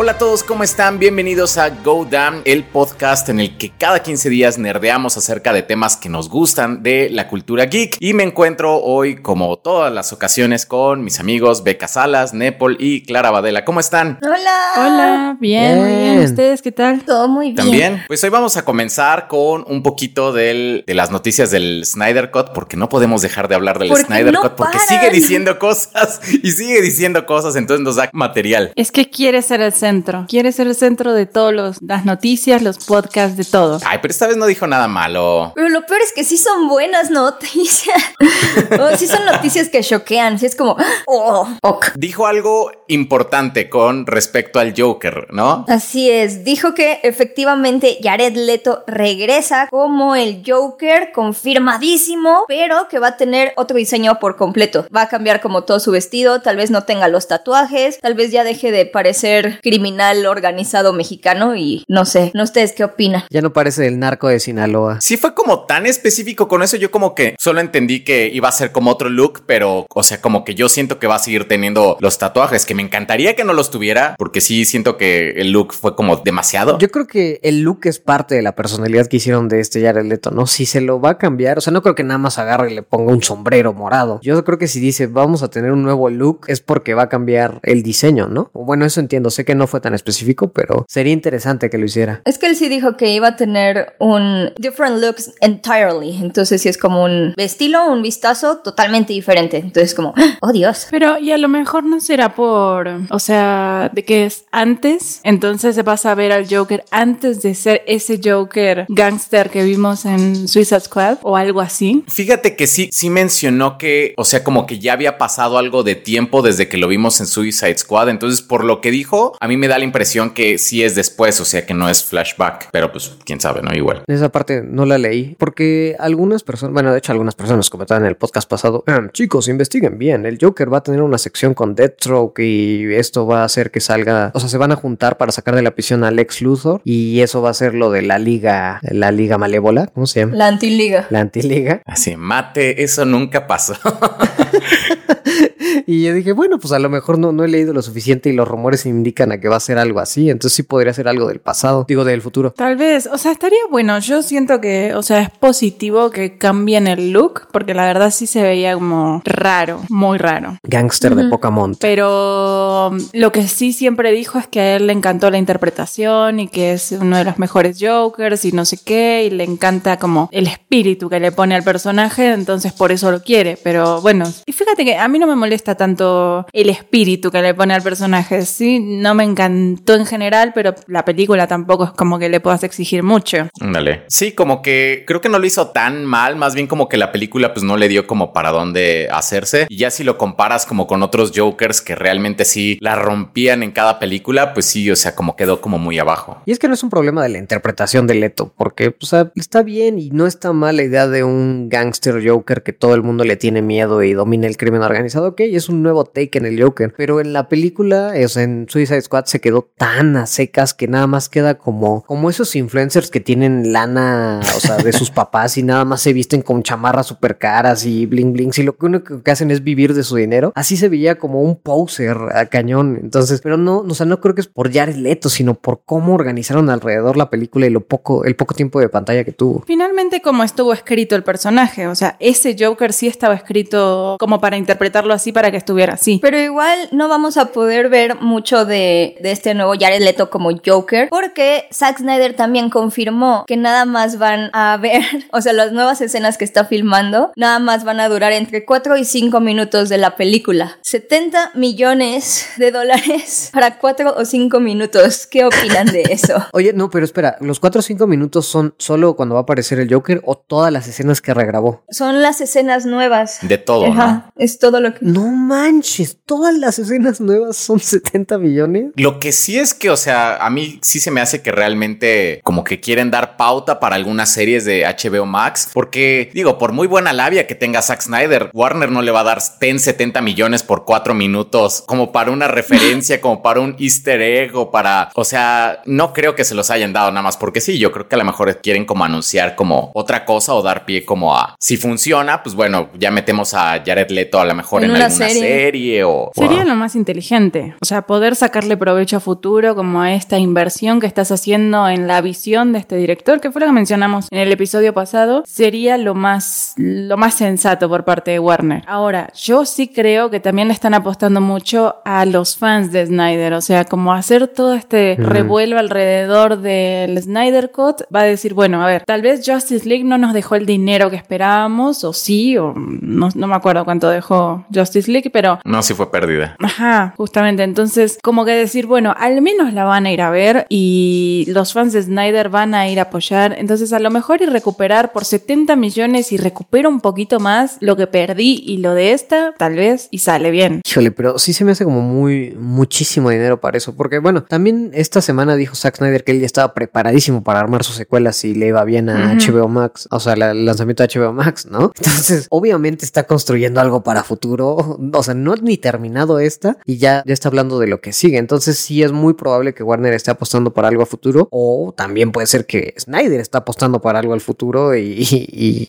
Hola a todos, ¿cómo están? Bienvenidos a Go Damn, el podcast en el que cada 15 días nerdeamos acerca de temas que nos gustan de la cultura geek. Y me encuentro hoy, como todas las ocasiones, con mis amigos Beca Salas, Nepal y Clara Badela. ¿Cómo están? Hola. Hola, bien, bien. ¿Ustedes qué tal? Todo muy bien. También, pues hoy vamos a comenzar con un poquito del, de las noticias del Snyder Cut, porque no podemos dejar de hablar del Porque Snyder no Cut, porque paran. sigue diciendo cosas y sigue diciendo cosas, entonces nos da material. Es que quiere ser el centro. Quiere ser el centro de todas las noticias, los podcasts, de todo. Ay, pero esta vez no dijo nada malo. Pero lo peor es que sí son buenas noticias. o sí son noticias que choquean. Sí es como, oh, ok. Dijo algo importante con respecto al Joker, ¿no? Así es, dijo que efectivamente Jared Leto regresa como el Joker, confirmadísimo, pero que va a tener otro diseño por completo. Va a cambiar como todo su vestido, tal vez no tenga los tatuajes, tal vez ya deje de parecer criminal organizado mexicano y no sé, ¿no ustedes qué opinan? Ya no parece el narco de Sinaloa. Sí fue como tan específico con eso, yo como que solo entendí que iba a ser como otro look, pero o sea, como que yo siento que va a seguir teniendo los tatuajes, que me encantaría que no los tuviera, porque sí siento que el look fue como demasiado. Yo creo que el look es parte de la personalidad que hicieron de este Jared Leto, ¿no? Si se lo va a cambiar, o sea, no creo que nada más agarre y le ponga un sombrero morado. Yo creo que si dice vamos a tener un nuevo look es porque va a cambiar el diseño, ¿no? Bueno, eso entiendo, sé que no fue tan específico, pero sería interesante que lo hiciera. Es que él sí dijo que iba a tener un different looks entirely. Entonces sí es como un estilo, un vistazo totalmente diferente. Entonces como, oh Dios. Pero, y a lo mejor no será por, o sea, de que es antes, entonces vas a ver al Joker antes de ser ese Joker gangster que vimos en Suicide Squad o algo así. Fíjate que sí, sí mencionó que, o sea, como que ya había pasado algo de tiempo desde que lo vimos en Suicide Squad. Entonces, por lo que dijo, a mí me da la impresión que sí es después, o sea, que no es flashback. Pero pues, quién sabe, ¿no? Igual. Esa parte no la leí porque algunas personas, bueno, de hecho algunas personas comentaban en el podcast pasado, "Ah, chicos, investiguen bien, el Joker va a tener una sección con Deathstroke y esto va a hacer que salga, o sea, se van a juntar para sacar de la prisión a Lex Luthor y eso va a ser lo de la liga, la liga malévola, ¿cómo se llama? La antiliga. La antiliga. Así, mate, eso nunca pasó. Y yo dije, bueno, pues a lo mejor no, no he leído lo suficiente y los rumores indican a que va a ser algo así, entonces sí podría ser algo del pasado, digo, del futuro. Tal vez, o sea, estaría bueno. Yo siento que, o sea, es positivo que cambien el look, porque la verdad sí se veía como raro, muy raro. Gangster de Pokémon. Pero um, lo que sí siempre dijo es que a él le encantó la interpretación y que es uno de los mejores Jokers y no sé qué, y le encanta como el espíritu que le pone al personaje, entonces por eso lo quiere. Pero bueno, y fíjate que a mí no me molesta tanto el espíritu que le pone al personaje, sí, no me encantó en general, pero la película tampoco es como que le puedas exigir mucho. Ándale. Sí, como que creo que no lo hizo tan mal, más bien como que la película pues no le dio como para dónde hacerse. Y ya si lo comparas como con otros Jokers que realmente sí la rompían en cada película, pues sí, o sea, como quedó como muy abajo. Y es que no es un problema de la interpretación de Leto, porque o sea, está bien y no está mal la idea de un gangster Joker que todo el mundo le tiene miedo y domina el crimen organizado. Ok, es un nuevo take en el Joker, pero en la película, o sea, en Suicide Squad se quedó tan a secas que nada más queda como, como esos influencers que tienen lana, o sea, de sus papás y nada más se visten con chamarras super caras y bling bling. Y lo que único que hacen es vivir de su dinero. Así se veía como un poser a cañón. Entonces, pero no, o sea, no creo que es por Jared Leto, sino por cómo organizaron alrededor la película y lo poco, el poco tiempo de pantalla que tuvo. Finalmente, como estuvo escrito el personaje, o sea, ese Joker sí estaba escrito como para interpretarlo así para que estuviera así. Pero igual no vamos a poder ver mucho de, de este nuevo Jared Leto como Joker, porque Zack Snyder también confirmó que nada más van a ver, o sea, las nuevas escenas que está filmando, nada más van a durar entre 4 y 5 minutos de la película. 70 millones de dólares para 4 o 5 minutos. ¿Qué opinan de eso? Oye, no, pero espera, ¿los 4 o 5 minutos son solo cuando va a aparecer el Joker o todas las escenas que regrabó? Son las escenas nuevas. De todo, ¿no? Ajá, es todo lo que... No manches, todas las escenas nuevas son 70 millones. Lo que sí es que, o sea, a mí sí se me hace que realmente como que quieren dar pauta para algunas series de HBO Max, porque digo, por muy buena labia que tenga Zack Snyder, Warner no le va a dar 10, 70 millones por cuatro minutos como para una referencia, como para un easter egg o para, o sea, no creo que se los hayan dado nada más porque sí, yo creo que a lo mejor quieren como anunciar como otra cosa o dar pie como a, si funciona, pues bueno, ya metemos a Jared Leto a lo mejor En en, una alguna serie. o... Sería Wow. lo más inteligente. O sea, poder sacarle provecho a futuro como a esta inversión que estás haciendo en la visión de este director, que fue lo que mencionamos en el episodio pasado, sería lo más, lo más sensato por parte de Warner. Ahora, yo sí creo que también le están apostando mucho a los fans de Snyder. O sea, como hacer todo este revuelo alrededor del Snyder Cut, va a decir, bueno, a ver, tal vez Justice League no nos dejó el dinero que esperábamos, o sí, o no, no me acuerdo cuánto dejó Justice League, pero No, sí fue pérdida. Ajá, justamente. Entonces, como que decir, bueno, al menos la van a ir a ver y los fans de Snyder van a ir a apoyar. Entonces, a lo mejor y recuperar por 70 millones y recupero un poquito más lo que perdí y lo de esta, tal vez, y sale bien. Híjole, pero sí se me hace como muy, muchísimo dinero para eso. Porque, bueno, también esta semana dijo Zack Snyder que él ya estaba preparadísimo para armar sus secuelas si le iba bien a. HBO Max. O sea, la- el lanzamiento de HBO Max, ¿no? Entonces, obviamente está construyendo algo para futuro. O sea, no ni terminado esta y ya, ya está hablando de lo que sigue. Entonces, sí es muy probable que Warner esté apostando para algo a futuro. O también puede ser que Snyder está apostando para algo al futuro y,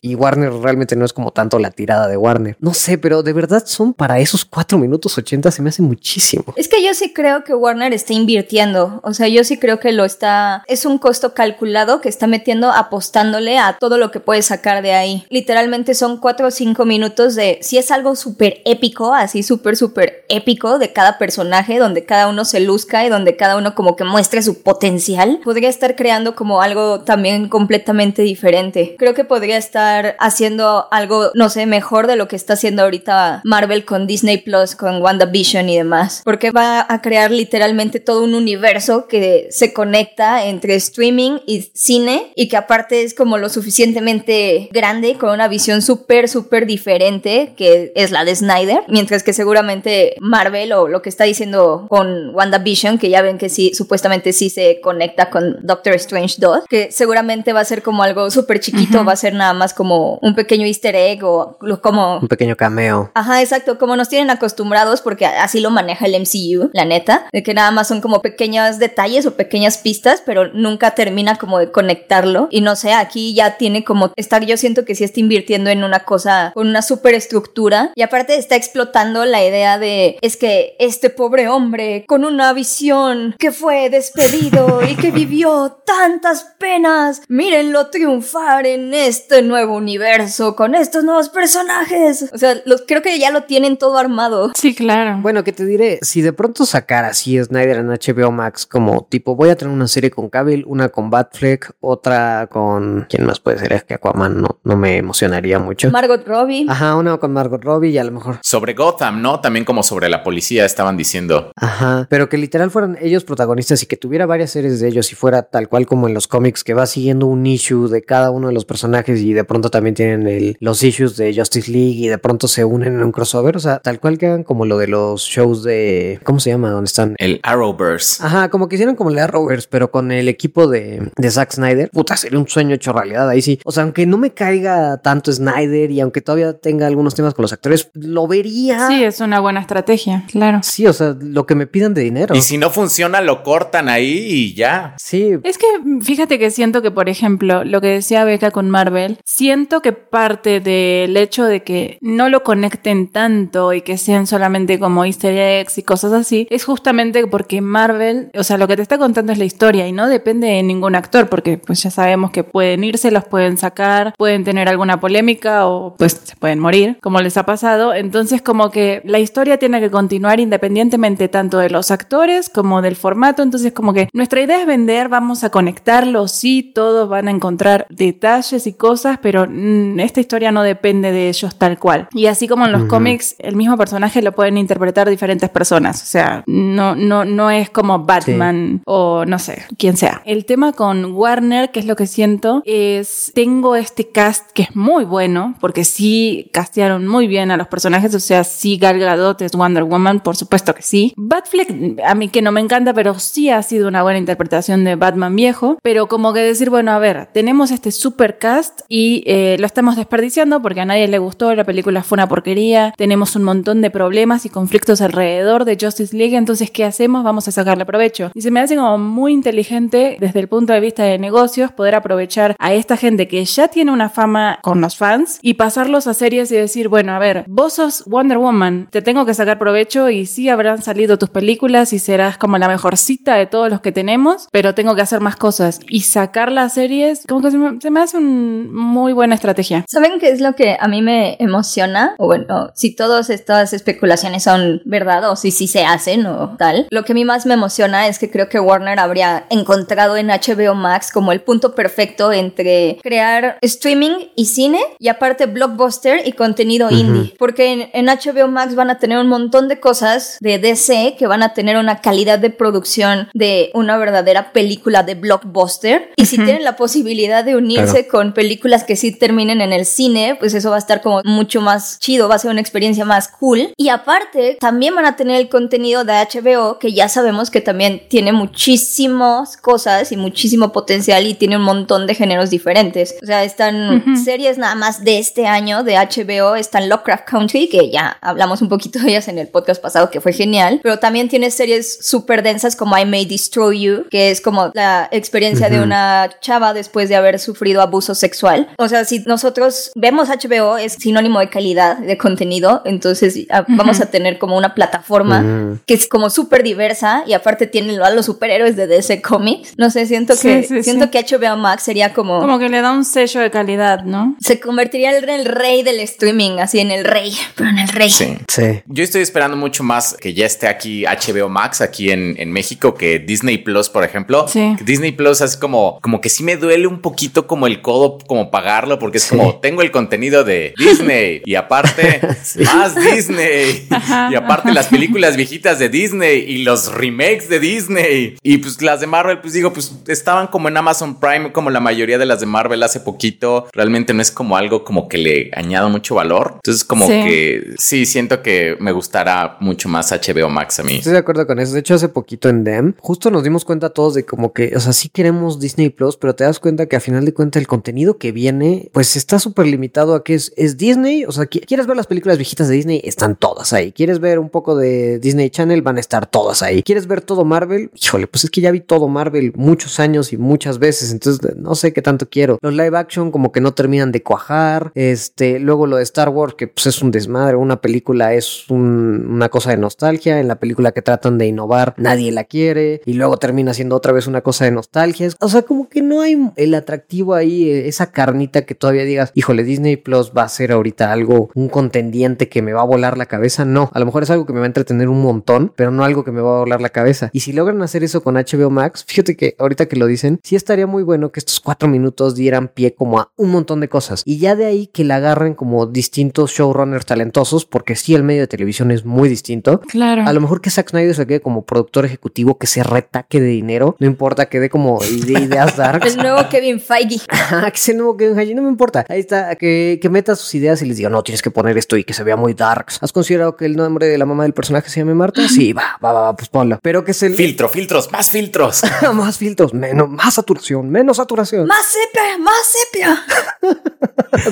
y- Warner realmente no es como tanto la tirada de Warner. No sé, pero de verdad son para esos 4 minutos 80 se me hace muchísimo. Es que yo sí creo que Warner está invirtiendo. O sea, yo sí creo que lo está. Es un costo calculado que está metiendo apostándole a todo lo que puede sacar de ahí. Literalmente son cuatro o cinco minutos de. Si es algo súper épico, así súper, súper épico de cada personaje, donde cada uno se luzca y donde cada uno como que muestre su potencial, podría estar creando como algo también completamente diferente. Creo que podría estar haciendo algo, no sé, mejor de lo que está haciendo ahorita Marvel con Disney Plus, con WandaVision y demás. Porque va a crear literalmente todo un universo que se conecta entre streaming y cine y que aparte es como lo suficientemente grande con una visión súper, súper diferente que es la de Snyder. Mientras que seguramente Marvel o lo que está diciendo con WandaVision, que ya ven que sí, supuestamente sí se conecta con Doctor Strange 2, que seguramente va a ser como algo súper chiquito, va a ser nada más como un pequeño easter egg o como Un pequeño cameo. Ajá, exacto, como nos tienen acostumbrados, porque así lo maneja el MCU, la neta, de que nada más son como pequeños detalles o pequeñas pistas, pero nunca termina como de conectarlo. Y no sé, aquí ya tiene como, está, yo siento que sí está invirtiendo en una cosa con una super estructura y aparte está explotando la idea de, es que este pobre hombre con una visión que fue despedido y que vivió tantas penas, mírenlo triunfar en este nuevo universo con estos nuevos personajes. O sea, los, creo que ya lo tienen todo armado. Sí, claro. Bueno, que te diré, si de pronto sacara así Snyder en HBO Max como tipo voy a tener una serie con Cavill, una con Batfleck, otra con ¿quién más puede ser? Es que Aquaman no, no me emocionaría mucho. Margot Robbie. Ajá, una con Margot Robbie y a lo mejor Sobre Gotham, ¿no? También como sobre la policía estaban diciendo. Ajá, pero que literal fueran ellos protagonistas y que tuviera varias series de ellos y fuera tal cual como en los cómics que va siguiendo un issue de cada uno de los personajes y de pronto también tienen el, los issues de Justice League y de pronto se unen en un crossover, o sea, tal cual que hagan como lo de los shows de ¿cómo se llama? ¿Dónde están? El Arrowverse. Ajá, como que hicieron como el Arrowverse, pero con el equipo de, de Zack Snyder. Puta, sería un sueño hecho realidad ahí sí. O sea, aunque no me caiga tanto Snyder y aunque todavía tenga algunos temas con los actores, lo vería. Sí, es una buena estrategia, claro. Sí, o sea, lo que me pidan de dinero. Y si no funciona, lo cortan ahí y ya. Sí, Es que fíjate que siento que, por ejemplo, lo que decía Beca con Marvel, siento que parte del hecho de que no lo conecten tanto y que sean solamente como easter eggs y cosas así, es justamente porque Marvel, o sea, lo que te está contando es la historia y no depende de ningún actor, porque pues ya sabemos que pueden irse, los pueden sacar, pueden tener alguna polémica o pues se pueden morir, como les ha pasado. Entonces como que la historia tiene que continuar independientemente tanto de los actores como del formato. Entonces como que nuestra idea es vender, vamos a conectarlos, sí, todos van a encontrar detalles y cosas, pero mm, esta historia no depende de ellos tal cual. Y así como en los cómics, el mismo personaje lo pueden interpretar diferentes personas. O sea, no, no, no es como Batman o no sé, quién sea. El tema con Warner, que es lo que siento, es tengo este cast que es muy bueno, porque sí castearon muy bien a los personajes, o sea, sí Gal Gadot es Wonder Woman, por supuesto que sí. Batfleck, a mí que no me encanta, pero sí ha sido una buena interpretación de Batman viejo, pero como que decir, bueno, a ver, tenemos este super cast y eh, lo estamos desperdiciando porque a nadie le gustó, la película fue una porquería, tenemos un montón de problemas y conflictos alrededor de Justice League, entonces, ¿qué hacemos? Vamos a sacarle provecho. Y se me hace como muy inteligente desde el punto de vista de negocios poder aprovechar a esta gente que ya tiene una fama con los fans y pasarlos a series y decir, bueno, a ver, vos sos Wonder Woman, te tengo que sacar provecho y sí habrán salido tus películas y serás como la mejorcita de todos los que tenemos, pero tengo que hacer más cosas y sacar las series, como que se me, se me hace una muy buena estrategia. ¿Saben qué es lo que a mí me emociona? O bueno, si todas estas especulaciones son verdad o si sí se hacen o tal. Lo que a mí más me emociona es que creo que Warner habría encontrado en HBO Max como el punto perfecto entre crear streaming y cine y aparte blockbuster y contenido indie. Porque en, en HBO Max van a tener un montón de cosas de DC que van a tener una calidad de producción de una verdadera película de blockbuster. Y si tienen la posibilidad de unirse con películas que sí terminen en el cine, pues eso va a estar como mucho más chido, va a ser una experiencia más cool. Y aparte, también van a tener el contenido de HBO, que ya sabemos que también tiene muchísimas cosas y muchísimo potencial y tiene un montón de géneros diferentes. O sea, están series nada más de este año de HBO, están Lovecraft Country, que ya hablamos un poquito de ellas en el podcast pasado, que fue genial, pero también tiene series súper densas como I May Destroy You, que es como la experiencia de una chava después de haber sufrido abuso sexual. O sea, si nosotros vemos HBO es sinónimo de calidad de contenido, entonces ah, vamos a tener como una plataforma que es como súper diversa y aparte tiene a los superhéroes de DC Comics. No sé, siento Sí, que sí, siento sí. que HBO Max sería como, Como que le da un sello de calidad, ¿no? se convertiría en el rey del streaming, así en el rey, pero en el rey. Sí. Sí. Yo estoy esperando mucho más que ya esté aquí HBO Max, aquí en, en México, que Disney Plus, por ejemplo. Sí. Disney Plus es como, como que sí me duele un poquito como el codo, como pagarlo, porque es Sí. como tengo el contenido de Disney y aparte más Disney y aparte las películas viejitas de Disney y los remakes de Disney y pues las de Marvel, pues digo, pues estaban como en Amazon Prime, como la mayoría de las de Marvel hace poquito. Realmente no es como algo como que le añado mucho valor. Entonces, como Sí. que sí siento que me gustará mucho más HBO Max a mí. Estoy de acuerdo con eso. De hecho, hace poquito en Dem, justo nos dimos cuenta todos de como que, o sea, sí queremos Disney Plus, pero te das cuenta que a final de cuentas el contenido que viene, pues está súper limitado a que es, es Disney. O sea, qui- quieres ver las películas viejitas de Disney, están todas ahí. Quieres ver un poco de Disney Channel, van a estar todas ahí. Quieres ver todo Marvel, híjole, pues es que ya vi todo Marvel muchos años y muchas veces, entonces no sé qué tanto quiero. Los live action como que no terminan de cuajar. Este, luego lo de Star Wars, que pues es un desmadre. Una película es un- una cosa de nostalgia. En la película que tratan de innovar, nadie la quiere. Y luego termina siendo otra vez una cosa de nostalgia. O sea, como que no hay el atractivo ahí, eh, esa carnita que todavía digas, híjole, Disney Plus va a ser ahorita algo, un contendiente que me va a volar la cabeza. No, a lo mejor es algo que me va a entretener un montón, pero no algo que me va a volar la cabeza. Y si logran hacer eso con HBO Max, fíjate que ahorita que lo dicen, sí estaría muy bueno que estos cuatro minutos dieran pie como a un montón de cosas. Y ya de ahí que la agarren como distintos showrunners talentosos, porque sí el medio de televisión es muy distinto. Claro. A lo mejor que Zack Snyder se quede como productor ejecutivo, que se retaque de dinero, no importa que dé como ide- ideas darks. El nuevo Kevin Feige. Ajá, que sea el nuevo Kevin Feige, no me importa. Ahí está, que, que meta sus ideas y les diga, no, tienes que poner esto y que se vea muy darks. ¿Has considerado que el nombre de la mamá del personaje se llame Marta? Sí, va, va, va, va, pues ponlo. Pero que se Filtro, filtros, más filtros. más filtros, menos, más saturación, menos saturación. Más sepia, más sepia.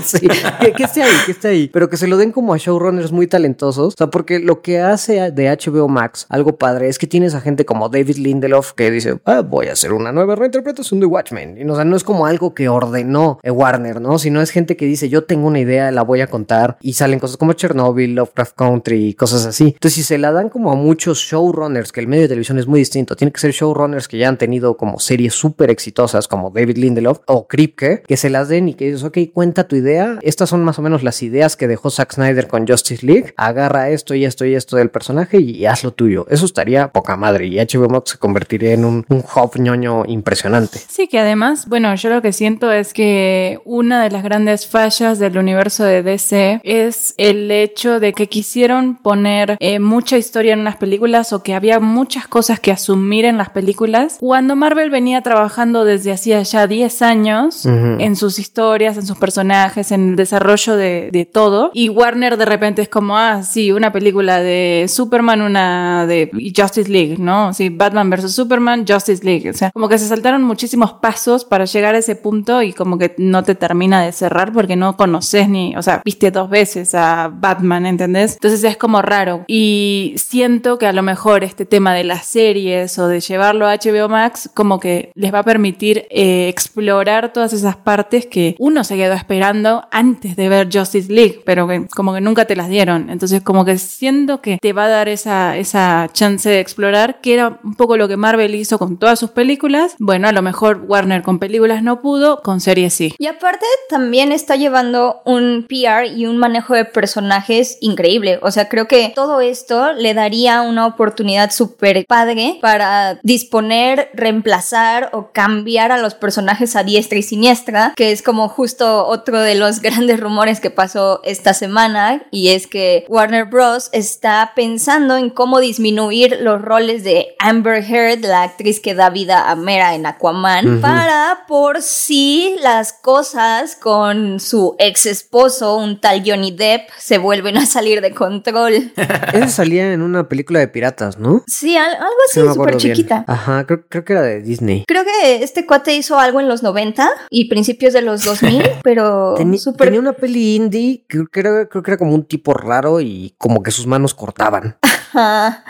sí, que, que esté ahí, que esté ahí. Pero que se lo den como a showrunners muy talentosos. O sea, porque lo que hace de HBO Max algo padre es que tienes a gente como David Lindelof que dice, ah, voy a hacer una nueva reinterpretación de Watchmen. Y o sea, no es como algo que ordenó eh, Warner, ¿no? Sino es gente que dice, yo tengo una idea, la voy a contar. Y salen cosas como Chernobyl, Lovecraft Country y cosas así. Entonces, si se la dan como a muchos showrunners, que el medio de televisión es muy distinto, tiene que ser showrunners que ya han tenido como series súper exitosas como David Lindelof o Kripke, que se las den y que dices, ok, cuenta tu idea. Estas son más o menos las ideas que dejó Zack Snyder con Justice League. Agarra esto y esto y esto del personaje y, haz lo tuyo. Eso estaría poca madre y HBO Max se convertiría en un, un hub ñoño impresionante. Sí, que además, bueno, yo lo que siento es que una de las grandes fallas del universo de DC es el hecho de que quisieron poner eh, mucha historia en unas películas o que había muchas cosas que asumir en las películas cuando Marvel venía trabajando desde hacía ya 10 años en sus historias, en sus personajes, en el desarrollo de, de todo y Warner de repente es como, ah, sí, una película de Superman, una de Justice League, ¿no? Sí, Batman versus Superman, Justice League, o sea, como que se saltaron muchísimos pasos para llegar a ese punto y como que no te termina de cerrar porque no conoces ni, o sea, viste dos veces a Batman, ¿entendés? Entonces es como raro y siento que a lo mejor este tema de las series o de llevarlo a HBO Max como que les va a permitir eh, explorar todas esas partes que uno se quedó esperando antes de ver Justice League, pero que como que nunca te las dieron. Entonces, como que siento que te va a dar esa, esa chance de explorar, que era un poco lo que Marvel hizo con todas sus películas. Bueno, a lo mejor Warner con películas no pudo, con series sí. Y aparte, también está llevando un PR y un manejo de personajes increíble. O sea, creo que todo esto le daría una oportunidad súper padre para disponer, reemplazar o cambiar a los personajes a diestra y siniestra, que es como justo otro de los grandes rumores que pasó esta semana, y es que Warner Bros. está pensando en cómo disminuir los roles de Amber Heard, la actriz que da vida a Mera en Aquaman, para por si las cosas con su ex esposo, un tal Johnny Depp, se vuelven a salir de control. Esa salía en una película de piratas, ¿no? Sí, al- algo así No súper acuerdo bien. chiquita. Ajá, creo, creo que era de Disney. Creo que este cuate hizo algo en los 90 y principios de los 2000, pero Teni- súper... Tenía una peli indie, creo que, era, creo que era como un tipo raro y como que sus manos cortaban. Ajá.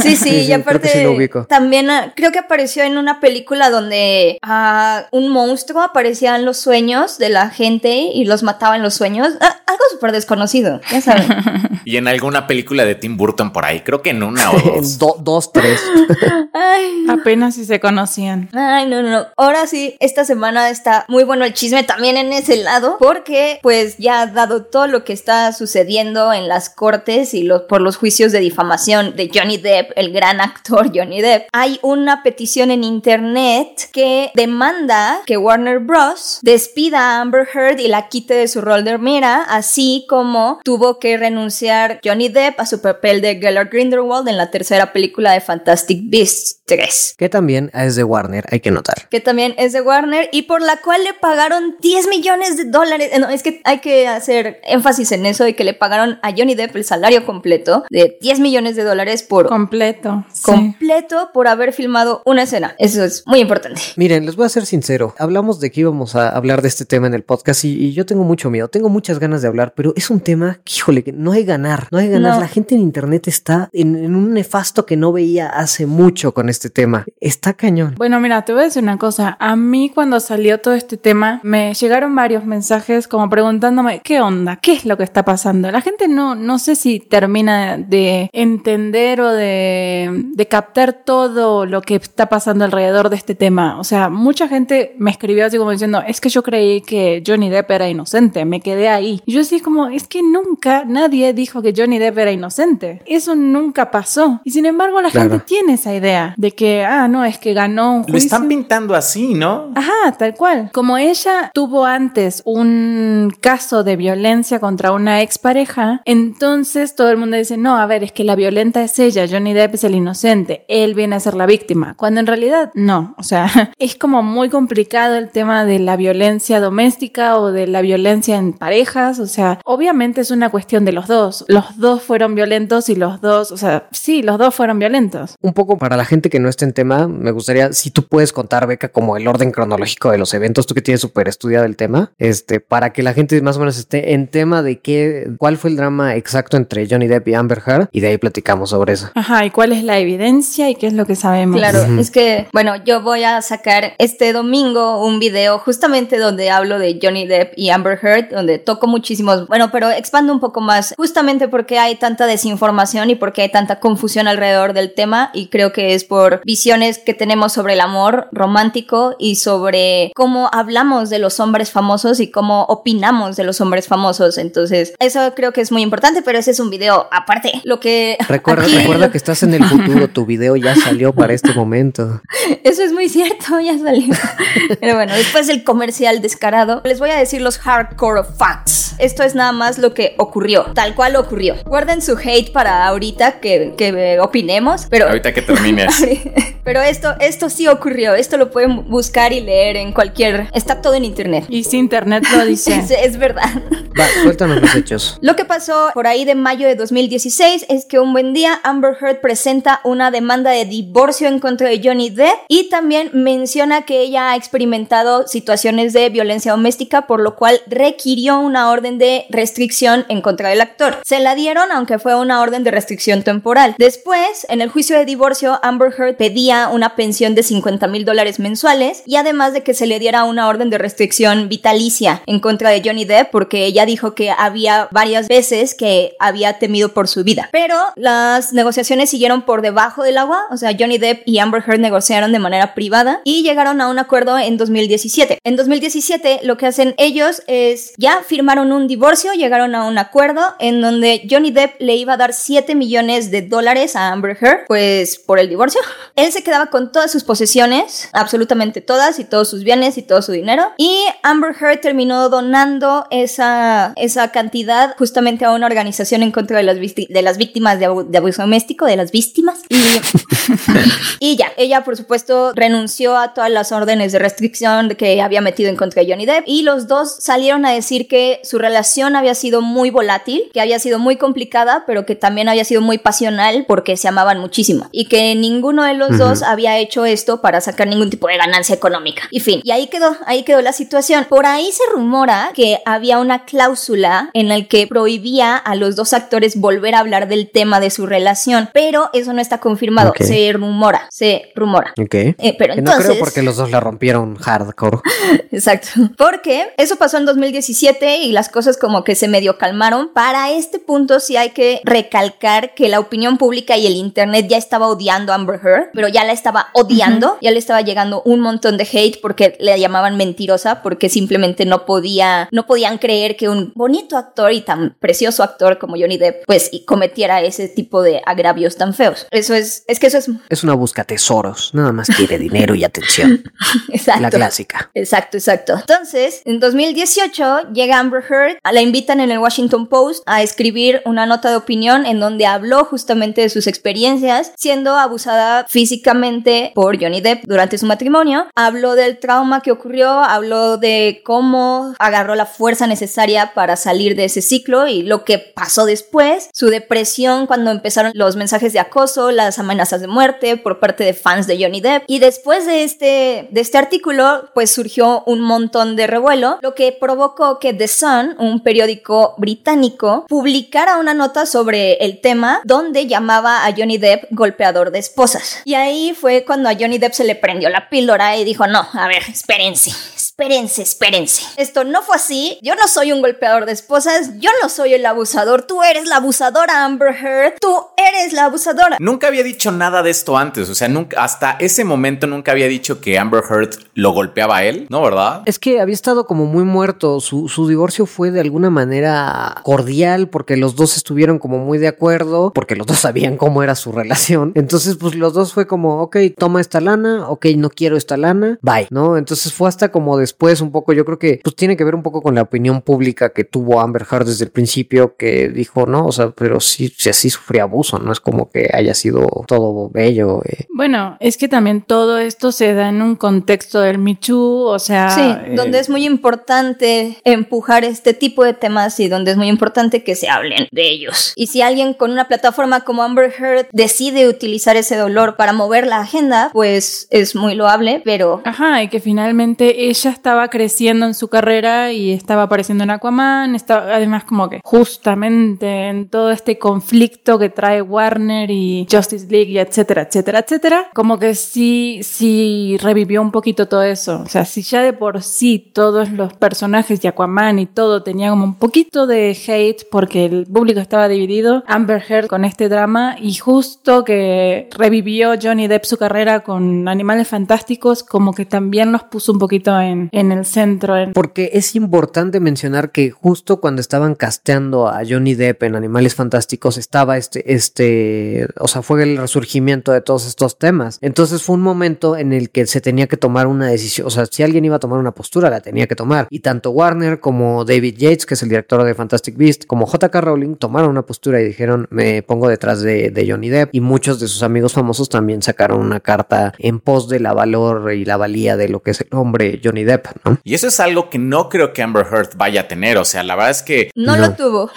Sí, sí, Sí, y sí, creo que aparte sí lo ubico. también ah, creo que apareció en una película donde ah, un monstruo aparecía en los sueños de la gente y los mataba en los sueños. Ah, algo súper desconocido, ya saben. Y en alguna película de Tim Burton por ahí, creo que en una o dos. Do- dos, tres. Ay, Apenas si se conocían. Ay, no, no, no. Ahora sí, esta semana está muy bueno el chisme también en ese lado, porque pues ya dado todo lo que está sucediendo en las cortes y los, por los juicios de difamación de Johnny Depp, el gran actor Johnny Depp, hay una petición en internet que demanda que Warner Bros. despida a Amber Heard y la quite de su rol de Mera, así como tuvo que renunciar Johnny Depp a su papel de Gellert Grindelwald en la tercera película de Fantastic Beasts 3 que también es de Warner, hay que notar. que también es de Warner y por la cual le pagaron 10 millones de dólares. No, es que hay que hacer énfasis en eso de que le pagaron a Johnny Depp el salario completo de 10 millones de dólares por Completo. sí. completo por haber filmado una escena. Eso es muy importante. Miren, les voy a ser sincero. Hablamos de que íbamos a hablar de este tema en el podcast y, y yo tengo mucho miedo, tengo muchas ganas de hablar, pero es un tema que, híjole, que no hay ganar, no hay ganar. No. La gente en internet está en, en un nefasto que no veía hace mucho con este tema. Está cañón. Bueno, mira, te voy a decir una cosa. A mí cuando salió todo este tema, me llegaron varios mensajes como preguntándome, ¿qué onda? ¿Qué es lo que está pasando? La gente no, no sé si termina de entender o de, de captar todo lo que está pasando alrededor de este tema. O sea, mucha gente me escribió así como diciendo, es que yo creí que Johnny Depp era inocente, me quedé ahí. Y yo así como, es que nunca nadie dijo que Johnny Depp era inocente. Eso nunca pasó. Y sin embargo, la Claro. gente tiene esa idea de que, ah, no, es que ganó un juicio. Lo están pintando así, ¿no? Ajá, tal cual. Como ella tuvo antes un caso de violencia contra una expareja, entonces todo el mundo dice, no, a ver, es que la violenta es ella, Johnny Depp es el inocente, él viene a ser la víctima, cuando en realidad no, o sea, es como muy complicado el tema de la violencia doméstica o de la violencia en parejas, o sea, obviamente es una cuestión de los dos, los dos fueron violentos y los dos, o sea, sí, los dos fueron violentos. Un poco para la gente que no está en tema, me gustaría, si tú puedes contar, Beca, como el orden cronológico de los eventos, tú que tienes súper estudiado el tema, este, para que la gente más o menos esté en tema de qué, cuál fue el drama exacto entre Johnny Depp y Amber Heard, y de ahí platicamos sobre eso. Ajá, ¿y cuál es la evidencia y qué es lo que sabemos? Claro, es que, bueno, yo voy a sacar este domingo un video justamente donde hablo de Johnny Depp y Amber Heard, donde toco muchísimos, bueno, pero expando un poco más, justamente porque hay tanta desinformación y porque hay tanta confusión alrededor del tema y creo que es por visiones que tenemos sobre el amor romántico y sobre cómo hablamos de los hombres famosos y cómo opinamos de los hombres famosos. Entonces, eso creo que es muy importante, pero ese es un video aparte. Lo que... Recuerda, aquí- recuerda que estás en el futuro, tu video ya salió para este momento. Eso es muy cierto, ya salió. Pero bueno, después del comercial descarado, les voy a decir los hardcore facts. Esto es nada más lo que ocurrió, tal cual ocurrió. Guarden su hate para ahorita que, que opinemos, pero... Ahorita que termines. Pero esto, esto sí ocurrió, esto lo pueden buscar y leer en cualquier... Está todo en internet. Y si internet lo dice. Es, es verdad. Va, suéltanos los hechos. Lo que pasó por ahí de mayo de 2016 es que un buen día Amber Heard presenta una demanda de divorcio en contra de Johnny Depp y también menciona que ella ha experimentado situaciones de violencia doméstica por lo cual requirió una orden de restricción en contra del actor. Se la dieron, aunque fue una orden de restricción temporal. Después, en el juicio de divorcio, Amber Heard pedía una pensión de 50 mil dólares mensuales y además de que se le diera una orden de restricción vitalicia en contra de Johnny Depp porque ella dijo que había varias veces que había temido por su vida. Pero las negociaciones siguieron por debajo del agua, o sea, Johnny Depp y Amber Heard negociaron de manera privada y llegaron a un acuerdo en 2017. En 2017 lo que hacen ellos es ya firmaron un divorcio, llegaron a un acuerdo en donde Johnny Depp le iba a dar 7 millones de dólares a Amber Heard, pues por el divorcio. Él se quedaba con todas sus posesiones, absolutamente todas y todos sus bienes y todo su dinero. Y Amber Heard terminó donando esa, esa cantidad justamente a una organización en contra de las, de las víctimas de, de abuso doméstico, de las víctimas. Y, y ya, ella por supuesto renunció a todas las órdenes de restricción que había metido en contra de Johnny Depp y los dos salieron a decir que su relación había sido muy volátil, que había sido muy complicada, pero que también había sido muy pasional porque se amaban muchísimo y que ninguno de los dos había hecho esto para sacar ningún tipo de ganancia económica. Y fin, y ahí quedó, ahí quedó la situación. Por ahí se rumora que había una cláusula en que prohibía a los dos actores volver a hablar del tema de su relación, pero eso no está confirmado, se rumora, se rumora. Ok. Eh, pero Que entonces... no creo porque los dos la rompieron hardcore. Exacto. Porque eso pasó en 2017 y las cosas como que se medio calmaron. Para este punto sí hay que recalcar que la opinión pública y el internet ya estaba odiando a Amber Heard, pero ya la estaba odiando, ya le estaba llegando un montón de hate porque le llamaban mentirosa porque simplemente no podía, no podían creer que un bonito actor y tan precioso actor como Johnny Depp pues y cometiera ese tipo de agravios tan feos. Eso es, es que eso es Es una busca tesoros. Nada más quiere dinero y atención. exacto. La clásica. Exacto, exacto. Entonces, en 2018 llega Amber Heard, la invitan en el Washington Post a escribir una nota de opinión en donde habló justamente de sus experiencias siendo abusada físicamente por Johnny Depp durante su matrimonio. Habló del trauma que ocurrió, habló de cómo agarró la fuerza necesaria para salir de ese ciclo y lo que pasó después, su depresión cuando empezaron los mensajes de acoso, las amenazas de muerte por parte de fans de Johnny Depp. Y después de este, de este artículo, pues surgió un montón de revuelo, lo que provocó que The Sun, un periódico británico, publicara una nota sobre el tema donde llamaba a Johnny Depp golpeador de esposas. Y ahí fue cuando a Johnny Depp se le prendió la píldora y dijo, no, a ver, espérense, espérense, espérense. Esto no fue así, yo no soy un golpeador de esposas, yo no soy el abusador, tú eres la abusadora Amber Heard, tú eres la abusadora. Nunca había dicho nada de esto antes, o sea, nunca, hasta ese momento nunca había dicho que Amber Heard lo golpeaba a él, ¿no, verdad? Es que había estado como muy muerto. Su, su divorcio fue de alguna manera cordial porque los dos estuvieron como muy de acuerdo, porque los dos sabían cómo era su relación. Entonces, pues los dos fue como, ok, toma esta lana, ok, no quiero esta lana, bye, ¿no? Entonces fue hasta como después un poco, yo creo que pues tiene que ver un poco con la opinión pública que tuvo Amber Heard desde el principio, que dijo, no, o sea, pero sí, sí, sí sufría abuso, no es como que haya sido todo bello. eh. Bueno, es que también todo esto se da en un contexto del Me Too, o sea... Sí, eh, donde es muy importante empujar este tipo de temas y donde es muy importante que se hablen de ellos. Y si alguien con una plataforma como Amber Heard decide utilizar ese dolor para mover la agenda, pues es muy loable, pero Ajá, y que finalmente ella estaba creciendo en su carrera y estaba apareciendo en Aquaman, estaba además como que justamente en todo este conflicto que trae Warner y Justice League y etcétera, etcétera, etcétera, como que sí, sí revivió un poquito todo eso. O sea, si ya de por sí todos los personajes de Aquaman y todo tenía como un poquito de hate porque el público estaba dividido, Amber Heard con este drama y justo que revivió Johnny Depp su carrera con Animales Fantásticos, como que también los puso un poquito en, en el centro. en- Porque es importante mencionar que justo cuando estaban casteando a Johnny Depp en Animales Fantásticos estaba este, este, o sea, fue el resurgimiento de todos estos temas. Entonces fue un momento en el que se tenía que tomar una decisión, o sea, si alguien iba a tomar una postura, la tenía que tomar. Y tanto Warner como David Yates, que es el director de Fantastic Beast, como JK Rowling tomaron una postura y dijeron, me pongo detrás de, de Johnny Depp. Y muchos de sus amigos famosos también sacaron una carta en pos de la valor y la valía de lo que es el hombre Johnny Depp. Depp, ¿no? Y eso es algo que no creo que Amber Heard vaya a tener. O sea, la verdad es que. No, lo tuvo.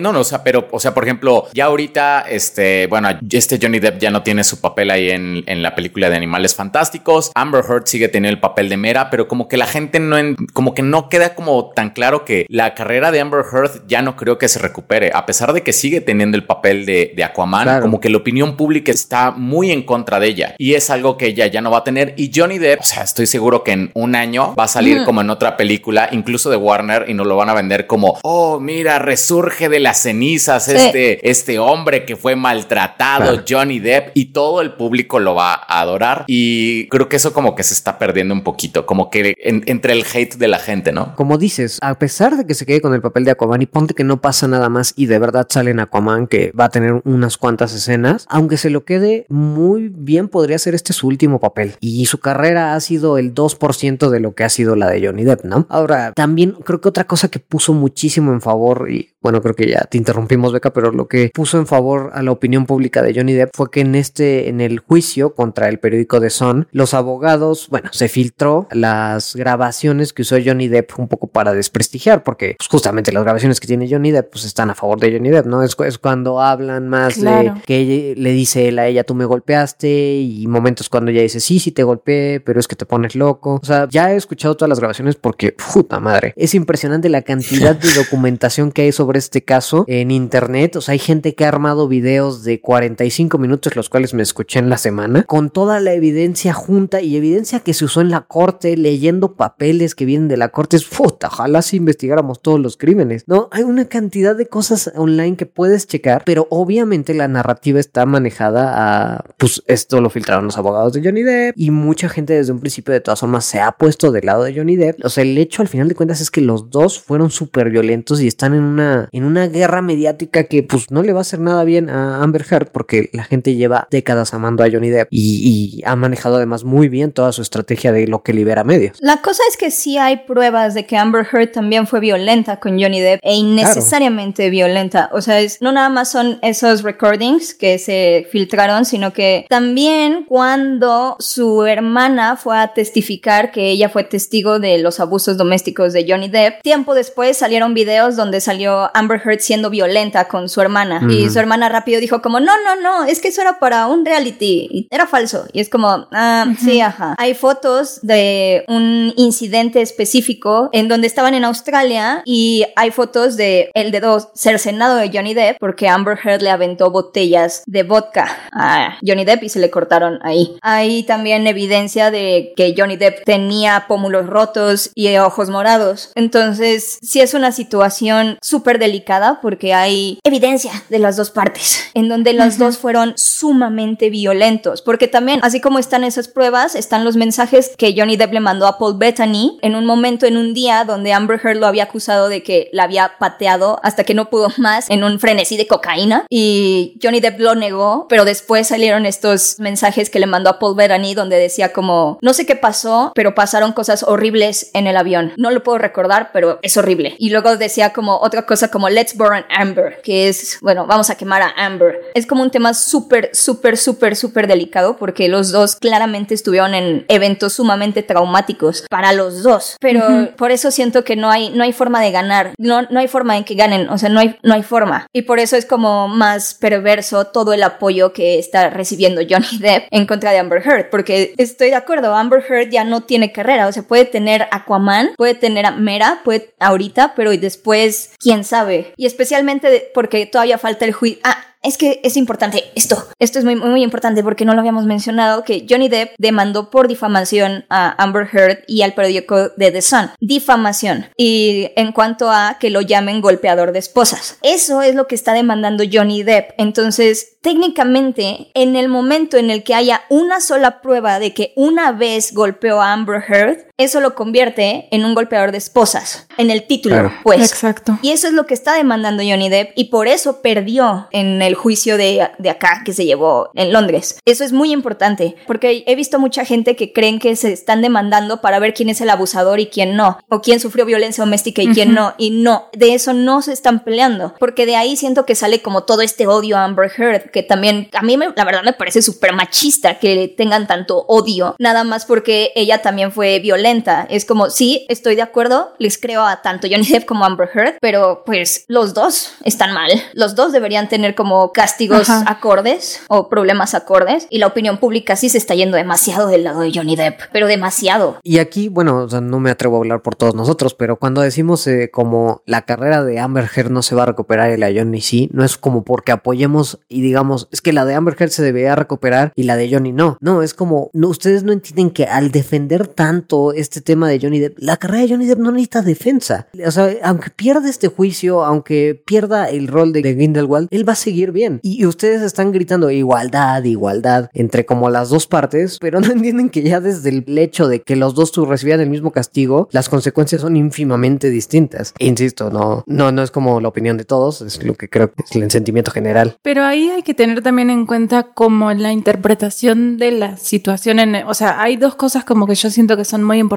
no, no, o sea, pero, o sea, por ejemplo, ya ahorita, este, bueno, este Johnny Depp ya no tiene su papel ahí en, en la película de Animales Fantásticos. Amber Heard sigue teniendo el papel de Mera, pero como que la gente no, como que no queda como tan claro que la carrera de Amber Heard ya no creo que se recupere, a pesar de que sigue teniendo el papel de, de Aquaman, como que la opinión pública está muy en contra de ella y es algo que ella ya no va a tener. Y Johnny Depp, o sea, estoy seguro que en un año va a salir como en otra película, incluso de Warner, y nos lo van a vender como, oh, mira, resurge de las cenizas este, este hombre que fue maltratado, Johnny Depp, y todo el público lo va a adorar. Y creo que eso como que se está perdiendo un poquito, como que entre el hate de la gente, ¿no? Como dices, a pesar de que se quede con el papel de Aquaman y ponte que no pasa nada más y de verdad sale en Aquaman que va a tener unas cuantas escenas, aunque se lo quede muy bien podría ser este su último papel y su carrera ha sido el 2% de lo que ha sido la de Johnny Depp, ¿no? Ahora, también creo que otra cosa que puso muchísimo en favor y bueno, creo que ya te interrumpimos, Beca, pero lo que puso en favor a la opinión pública de Johnny Depp fue que en este, en el juicio contra el periódico The Sun, los abogados, bueno, se filtró las grabaciones que usó Johnny Depp un poco para desprestigiar, porque pues, justamente las grabaciones que tiene Johnny Depp, pues están a favor de Johnny Depp, ¿no? Es, es cuando hablan más de que le dice él a ella, tú me golpeaste, y momentos cuando ella dice, sí, sí te golpeé, pero es que te pones loco. O sea, ya he escuchado todas las grabaciones porque, puta madre, es impresionante la cantidad de documentación que hay sobre este caso en internet. O sea, hay gente que ha armado videos de 45 minutos, los cuales me escuché en la semana, con toda la evidencia junta y evidencia que se usó en la corte, leyendo papeles que vienen de la corte. Es puta, ojalá si investigáramos todos los crímenes, ¿no? Hay una cantidad de cosas online que puedes checar, pero obviamente la narrativa está manejada a, pues esto lo filtraron los abogados de Johnny Depp y mucha gente desde un principio de todas formas se ha puesto del lado de Johnny Depp. O sea, el hecho al final de cuentas es que los dos fueron súper violentos y están en una en una guerra mediática que pues no le va a hacer nada bien a Amber Heard porque la gente lleva décadas amando a Johnny Depp y, ha manejado además muy bien toda su estrategia de lo que libera medios. La cosa es que sí hay pruebas de que Amber Heard también fue violenta con Johnny Depp e innecesariamente violenta. O sea, es, no nada más son esos recordings que se filtraron, sino que también cuando su hermana fue a testificar que ella fue testigo de los abusos domésticos de Johnny Depp, tiempo después salieron videos donde salió Amber Heard siendo violenta con su hermana. Y su hermana rápido dijo como, no, no, no, es que eso era para un reality. Y era falso. Y es como, ah, sí, ajá. Hay fotos de un incidente específico en donde estaban en Australia y hay fotos de el dedo cercenado de Johnny Depp porque Amber Heard le aventó botellas de vodka a Johnny Depp y se le cortaron ahí. Hay también evidencia de que Johnny Depp tenía pómulos rotos y ojos morados. Entonces, sí es una situación súper delicada porque hay evidencia de las dos partes, en donde los dos fueron sumamente violentos, porque también, así como están esas pruebas, están los mensajes que Johnny Depp le mandó a Paul Bettany en un momento, en un día, donde Amber Heard lo había acusado de que la había pateado hasta que no pudo más en un frenesí de cocaína, y Johnny Depp lo negó, pero después salieron estos mensajes que le mandó a Paul Bettany donde decía como, no sé qué pasó, pero pasaron cosas horribles en el avión. No lo puedo recordar, pero es horrible. Y luego decía como otra cosa como Let's Burn Amber, que es, bueno, vamos a quemar a Amber. Es como un tema súper, súper, súper, súper delicado porque los dos claramente estuvieron en eventos sumamente traumáticos para los dos. Pero por eso siento que no hay, no hay forma de ganar. No, no hay forma en que ganen. O sea, no hay, no hay forma. Y por eso es como más perverso todo el apoyo que está recibiendo Johnny Depp en contra de Amber Heard. Porque estoy de acuerdo, Amber Heard ya no tiene carrera. O sea, puede tener Aquaman, puede tener a Mera, puede ahorita, pero después, quién sabe. Y especialmente porque todavía falta el juicio. Ah, es que es importante esto. Esto es muy, muy, importante porque no lo habíamos mencionado que Johnny Depp demandó por difamación a Amber Heard y al periódico de The Sun. Difamación. Y en cuanto a que lo llamen golpeador de esposas. Eso es lo que está demandando Johnny Depp. Entonces, técnicamente, en el momento en el que haya una sola prueba de que una vez golpeó a Amber Heard, eso lo convierte en un golpeador de esposas. En el título, pues. Exacto. Y eso es lo que está demandando Johnny Depp y por eso perdió en el juicio de, de, acá que se llevó en Londres. Eso es muy importante, porque he visto mucha gente que creen que se están demandando para ver quién es el abusador y quién no, o quién sufrió violencia doméstica y quién no, y no, de eso no se están peleando, porque de ahí siento que sale como todo este odio a Amber Heard, que también a mí la verdad me parece súper machista que tengan tanto odio, nada más porque ella también fue violenta violenta. Es como, sí, estoy de acuerdo, les creo a tanto Johnny Depp como Amber Heard, pero pues los dos están mal. Los dos deberían tener como castigos acordes o problemas acordes y la opinión pública sí se está yendo demasiado del lado de Johnny Depp, pero demasiado. Y aquí, bueno, no me atrevo a hablar por todos nosotros, pero cuando decimos eh, como la carrera de Amber Heard no se va a recuperar y la de Johnny sí, no es como porque apoyemos y digamos, es que la de Amber Heard se debería recuperar y la de Johnny no. No, es como, no, ustedes no entienden que al defender tanto este tema de Johnny Depp, la carrera de Johnny Depp no necesita defensa. O sea, aunque pierda este juicio, aunque pierda el rol de, Grindelwald, él va a seguir bien. Y, ustedes están gritando igualdad, igualdad entre como las dos partes, pero no entienden que ya desde el hecho de que los dos recibían el mismo castigo, las consecuencias son ínfimamente distintas. insisto, no, no, no es como la opinión de todos, es lo que creo que es el sentimiento general. Pero ahí hay que tener también en cuenta como la interpretación de la situación en, o sea, hay dos cosas como que yo siento que son muy importantes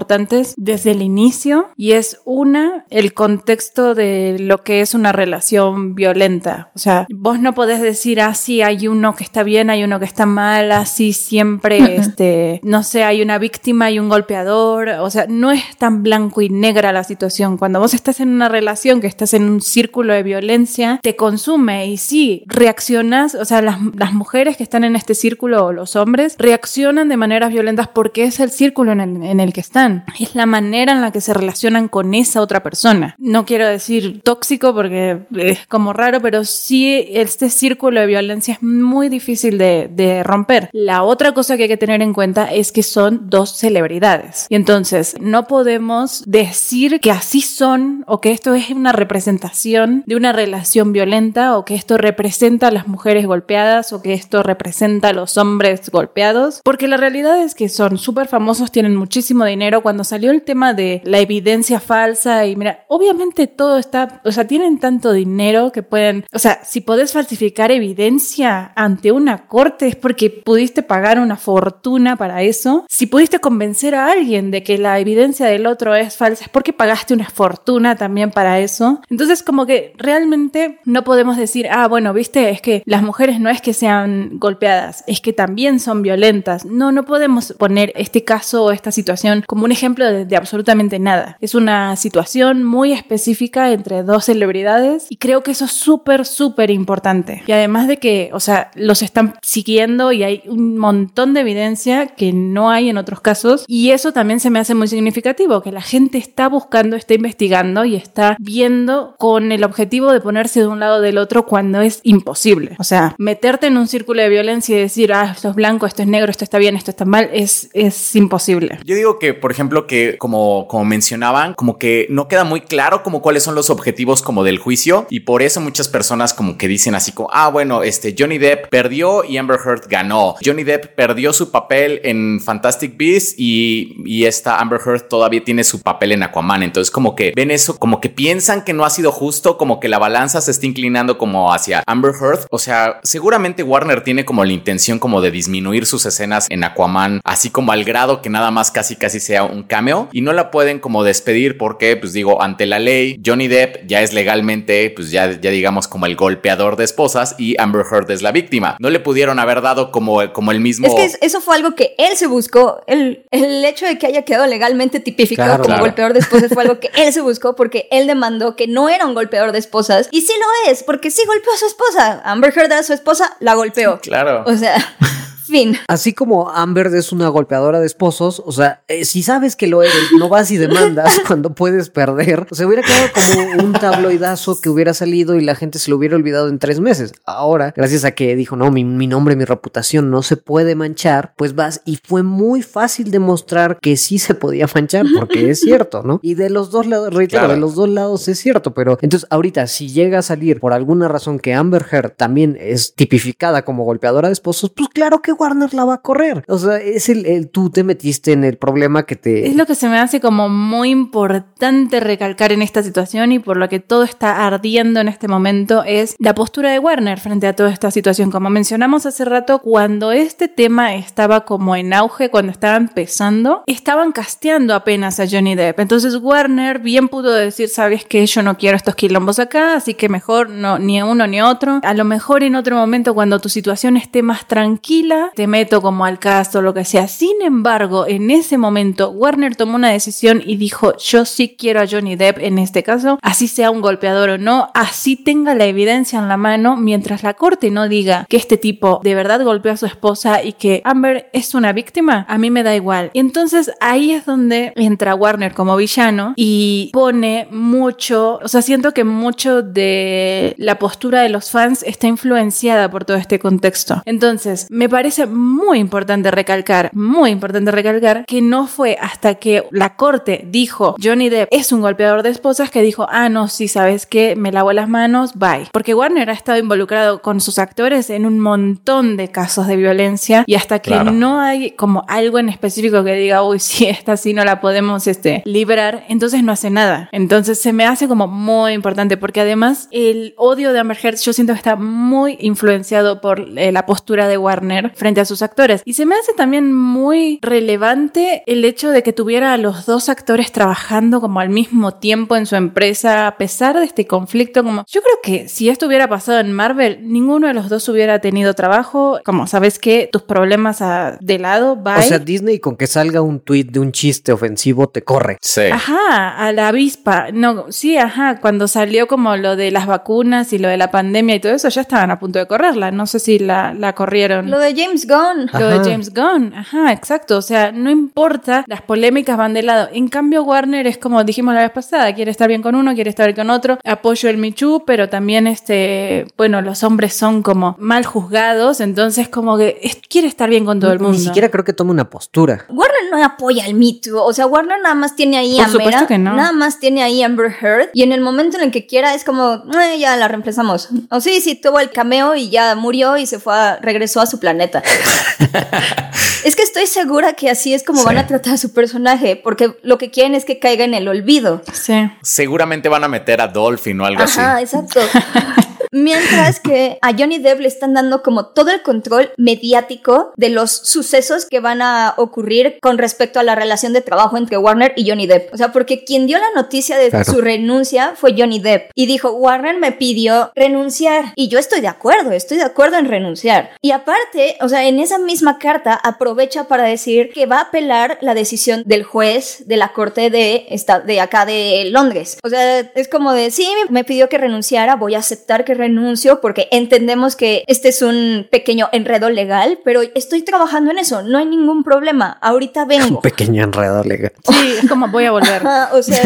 desde el inicio y es una, el contexto de lo que es una relación violenta. O sea, vos no podés decir, así ah, hay uno que está bien, hay uno que está mal, así siempre, este, no sé, hay una víctima y un golpeador. O sea, no es tan blanco y negra la situación. Cuando vos estás en una relación, que estás en un círculo de violencia, te consume y sí, reaccionas, o sea, las, las mujeres que están en este círculo o los hombres reaccionan de maneras violentas porque es el círculo en el, en el que están. Es la manera en la que se relacionan con esa otra persona. No quiero decir tóxico porque es como raro, pero sí este círculo de violencia es muy difícil de, de romper. La otra cosa que hay que tener en cuenta es que son dos celebridades. Y entonces no podemos decir que así son o que esto es una representación de una relación violenta o que esto representa a las mujeres golpeadas o que esto representa a los hombres golpeados, porque la realidad es que son súper famosos, tienen muchísimo dinero. Cuando salió el tema de la evidencia falsa y mira, obviamente todo está, o sea, tienen tanto dinero que pueden, o sea, si podés falsificar evidencia ante una corte es porque pudiste pagar una fortuna para eso. Si pudiste convencer a alguien de que la evidencia del otro es falsa es porque pagaste una fortuna también para eso. Entonces como que realmente no podemos decir, ah, bueno, viste, es que las mujeres no es que sean golpeadas, es que también son violentas. No, no podemos poner este caso o esta situación como un ejemplo de, absolutamente nada. Es una situación muy específica entre dos celebridades y creo que eso es súper, súper importante. Y además de que, o sea, los están siguiendo y hay un montón de evidencia que no hay en otros casos y eso también se me hace muy significativo, que la gente está buscando, está investigando y está viendo con el objetivo de ponerse de un lado del otro cuando es imposible. O sea, meterte en un círculo de violencia y decir, ah, esto es blanco, esto es negro, esto está bien, esto está mal, es, es imposible. Yo digo que, por ejemplo, que como, como mencionaban, como que no queda muy claro como cuáles son los objetivos como del juicio y por eso muchas personas como que dicen así como, ah, bueno, este Johnny Depp perdió y Amber Heard ganó. Johnny Depp perdió su papel en Fantastic Beasts y, y esta Amber Heard todavía tiene su papel en Aquaman. Entonces como que ven eso, como que piensan que no ha sido justo, como que la balanza se está inclinando como hacia Amber Heard. O sea, seguramente Warner tiene como la intención como de disminuir sus escenas en Aquaman, así como al grado que nada más casi casi sea un cameo y no la pueden como despedir porque, pues digo, ante la ley, Johnny Depp ya es legalmente, pues ya, ya digamos como el golpeador de esposas y Amber Heard es la víctima. No le pudieron haber dado como, como el mismo... Es que eso fue algo que él se buscó. El, el hecho de que haya quedado legalmente tipificado como golpeador de esposas fue algo que él se buscó porque él demandó que no era un golpeador de esposas. Y sí lo es, porque sí golpeó a su esposa. Amber Heard a su esposa, la golpeó. Claro. O sea... Fin. Así como Amber es una golpeadora de esposos, o sea, eh, si sabes que lo eres, no vas y demandas cuando puedes perder. O sea, hubiera quedado como un tabloidazo que hubiera salido y la gente se lo hubiera olvidado en tres meses. Ahora, gracias a que dijo, no, mi, nombre, mi reputación no se puede manchar, pues vas y fue muy fácil demostrar que sí se podía manchar, porque es cierto, ¿no? Y de los dos lados, reitero, de los dos lados es cierto, pero entonces ahorita si llega a salir por alguna razón que Amber Heard también es tipificada como golpeadora de esposos, pues claro que Warner la va a correr. O sea, es el, tú te metiste en el problema que te... Es lo que se me hace como muy importante recalcar en esta situación y por lo que todo está ardiendo en este momento es la postura de Warner frente a toda esta situación. Como mencionamos hace rato, cuando este tema estaba como en auge, cuando estaba empezando, estaban casteando apenas a Johnny Depp. Entonces Warner bien pudo decir, sabes que yo no quiero estos quilombos acá, así que mejor no, ni uno ni otro. A lo mejor en otro momento cuando tu situación esté más tranquila, te meto como al cast o lo que sea. Sin embargo, en ese momento, Warner tomó una decisión y dijo, yo sí quiero a Johnny Depp en este caso, así sea un golpeador o no, así tenga la evidencia en la mano, mientras la corte no diga que este tipo de verdad golpeó a su esposa y que Amber es una víctima, a mí me da igual. Y entonces ahí es donde entra Warner como villano y pone mucho, o sea, siento que mucho de la postura de los fans está influenciada por todo este contexto. Entonces, me parece muy importante recalcar, muy importante recalcar que no fue hasta que la corte dijo Johnny Depp es un golpeador de esposas que dijo, ah, no, sí, sabes que me lavo las manos, bye. Porque Warner ha estado involucrado con sus actores en un montón de casos de violencia y hasta que no hay como algo en específico que diga, uy, sí, esta sí no la podemos este, librar, entonces no hace nada. Entonces se me hace como muy importante porque además el odio de Amber Heard yo siento que está muy influenciado por eh, la postura de Warner frente a sus actores. Y se me hace también muy relevante el hecho de que tuviera a los dos actores trabajando como al mismo tiempo en su empresa a pesar de este conflicto. Como yo creo que si esto hubiera pasado en Marvel, ninguno de los dos hubiera tenido trabajo. Como sabes que tus problemas a, de lado, bye. O sea, Disney con que salga un tweet de un chiste ofensivo te corre. Sí. Ajá, a la avispa. No, sí, ajá, cuando salió como lo de las vacunas y lo de la pandemia y todo eso, ya estaban a punto de correrla. No sé si la, la corrieron. Lo de James Gunn. Lo de James Gunn, ajá, exacto. O sea, no importa, las polémicas van de lado. En cambio, Warner es como dijimos la vez pasada, quiere estar bien con uno, quiere estar bien con otro. Apoyo el Michu, pero también este, bueno, los hombres son como mal juzgados, entonces como que quiere estar bien con todo el mundo. Ni siquiera creo que tome una postura. Warner no apoya el Me Too. O sea, Warner nada más tiene ahí Por a Mera, que no. Nada más tiene ahí a Amber Heard. Y en el momento en el que quiera es como, "Eh, ya la reemplazamos. O sí, sí, tuvo el cameo y ya murió y se fue a, regresó a su planeta. es que estoy segura que así es como van a tratar a su personaje. Porque lo que quieren es que caiga en el olvido. Sí. Seguramente van a meter a Dolphin o algo Ajá, así. exacto. Mientras que a Johnny Depp le están dando como todo el control mediático de los sucesos que van a ocurrir con respecto a la relación de trabajo entre Warner y Johnny Depp. O sea, porque quien dio la noticia de Claro. su renuncia fue Johnny Depp y dijo, Warner me pidió renunciar y yo estoy de acuerdo, estoy de acuerdo en renunciar. Y aparte, o sea, en esa misma carta aprovecha para decir que va a apelar la decisión del juez de la corte de, esta, de acá de Londres. O sea, es como de, sí, me pidió que renunciara, voy a aceptar que renuncio porque entendemos que este es un pequeño enredo legal, pero estoy trabajando en eso, no hay ningún problema, ahorita vengo. Un pequeño enredo legal. Sí, es como voy a volver. O sea,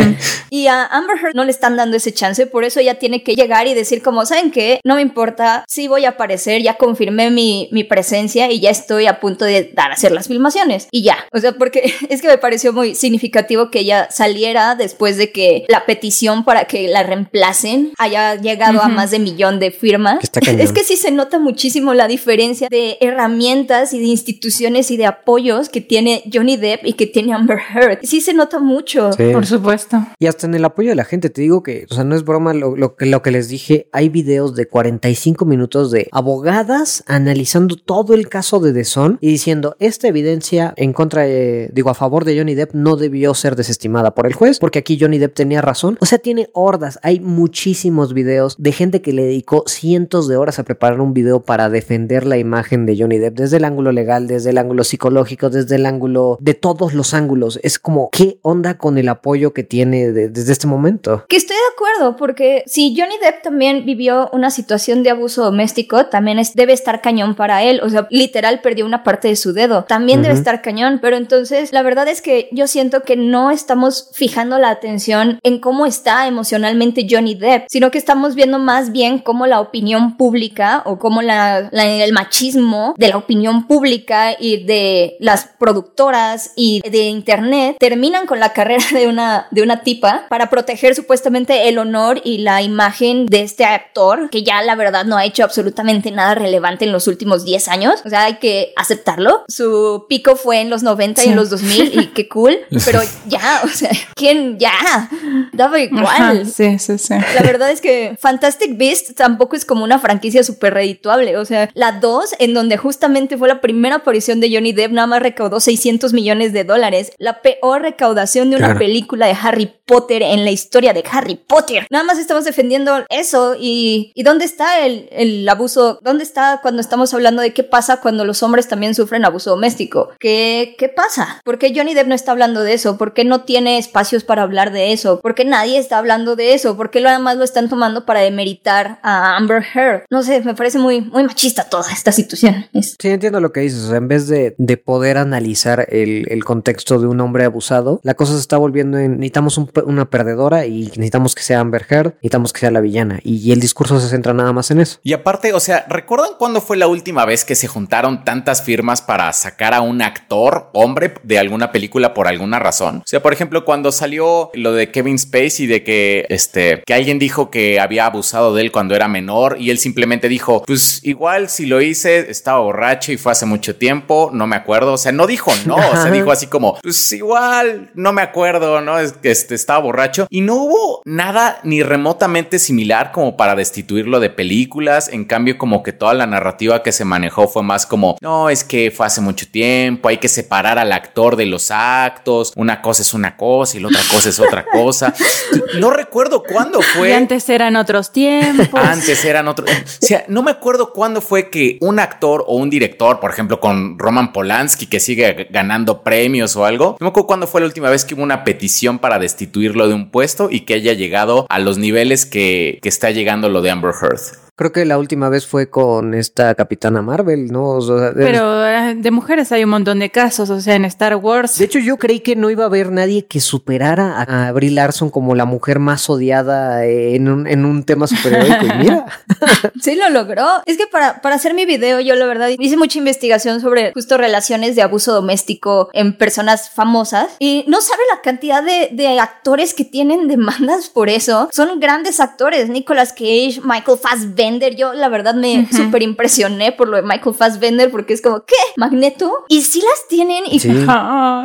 y a Amber Heard no le están dando ese chance, por eso ella tiene que llegar y decir como, ¿saben qué? No me importa, sí voy a aparecer, ya confirmé mi, mi presencia y ya estoy a punto de dar a hacer las filmaciones. Y ya, o sea, porque es que me pareció muy significativo que ella saliera después de que la petición para que la reemplacen haya llegado a más de millón de firmas. Es que sí se nota muchísimo la diferencia de herramientas y de instituciones y de apoyos que tiene Johnny Depp y que tiene Amber Heard. Sí se nota mucho. Sí. Por supuesto. Y hasta en el apoyo de la gente, te digo que, o sea, no es broma lo, lo que, lo que les dije, hay videos de 45 minutos de abogadas analizando todo el caso de The Sun y diciendo, esta evidencia en contra, de, digo, a favor de Johnny Depp no debió ser desestimada por el juez, porque aquí Johnny Depp tenía razón. O sea, tiene hordas, hay muchísimos videos de gente que le dedicó cientos de horas a preparar un video para defender la imagen de Johnny Depp, desde el ángulo legal, desde el ángulo psicológico, desde el ángulo de todos los ángulos. Es como, ¿qué onda con el apoyo que tiene de- desde este momento? Que estoy de acuerdo, porque si Johnny Depp también vivió una situación de abuso doméstico, también es- debe estar cañón para él. O sea, literal perdió una parte de su dedo. También debe estar cañón. Pero entonces, la verdad es que yo siento que no estamos fijando la atención en cómo está emocionalmente Johnny Depp, sino que estamos viendo más bien cómo la opinión pública o cómo la, la- el machismo de la opinión pública y de las productoras y de internet terminan con la carrera de una, de una tipa para proteger supuestamente el honor y la imagen de este actor que ya la verdad no ha hecho absolutamente nada relevante en los últimos 10 años. O sea, hay que aceptarlo. Su pico fue en los 90 y Sí. en los 2000 y qué cool, pero ya, o sea, ¿quién ya? Daba igual. Ajá, sí, sí, sí. La verdad es que Fantastic Beasts Tampoco es como una franquicia súper redituable. O sea, la 2, en donde justamente fue la primera aparición de Johnny Depp, nada más recaudó 600 millones de dólares. La peor recaudación de una película de Harry Potter en la historia de Harry Potter. Nada más estamos defendiendo eso y, ¿y dónde está el, el abuso? ¿Dónde está cuando estamos hablando de qué pasa cuando los hombres también sufren abuso doméstico? ¿Qué, qué pasa? ¿Por qué Johnny Depp no está hablando de eso? ¿Por qué no tiene espacios para hablar de eso? ¿Por qué nadie está hablando de eso? ¿Por qué nada más lo están tomando para demeritar a Amber Heard? No sé, me parece muy, muy machista toda esta situación. Sí, entiendo lo que dices. O sea, en vez de, de poder analizar el, el, contexto de un hombre abusado, la cosa se está volviendo en necesitamos un, una perdedora y necesitamos que sea Amber Heard, necesitamos que sea la villana. Y, y el discurso se centra nada más en eso. Y aparte, o sea, ¿recuerdan cuándo fue la última vez que se juntaron tantas firmas para sacar a un actor, hombre, de alguna película por alguna razón? O sea, por ejemplo, cuando salió lo de Kevin Spacey de que este que alguien dijo que había abusado de él cuando era menor y él simplemente dijo, pues igual si lo hice estaba borracho y fue hace mucho tiempo, no me acuerdo, o sea, no dijo no, o sea, dijo así como, pues igual no me acuerdo, ¿no? Es que este, estaba borracho y no hubo nada ni remotamente similar como para destituirlo de películas, en cambio como que toda la narrativa que se manejó fue más como, no, es que fue hace mucho tiempo, hay que separar al actor de los actos, una cosa es una cosa y la otra cosa es otra cosa. No recuerdo cuándo fue. Y antes eran otros tiempos. Antes eran otros. O sea, no me acuerdo cuándo fue que un actor o un director, por ejemplo, con Roman Polanski, que sigue ganando premios o algo, no me acuerdo cuándo fue la última vez que hubo una petición para destituirlo de un puesto y que haya llegado a los niveles que, que está llegando lo de Amber Heard. Creo que la última vez fue con esta Capitana Marvel, ¿no? O sea, Pero eh, de mujeres hay un montón de casos, o sea, en Star Wars. De hecho, yo creí que no iba a haber nadie que superara a, a Brie Larson como la mujer más odiada en un, en un tema superheroico. y mira. sí, lo logró. Es que para, para hacer mi video, yo la verdad hice mucha investigación sobre justo relaciones de abuso doméstico en personas famosas y no sabe la cantidad de, de actores que tienen demandas por eso. Son grandes actores. Nicolas Cage, Michael Fassbender yo la verdad me uh -huh. súper impresioné por lo de Michael Fassbender porque es como, ¿qué? ¿Magneto? Y sí las tienen y, Sí.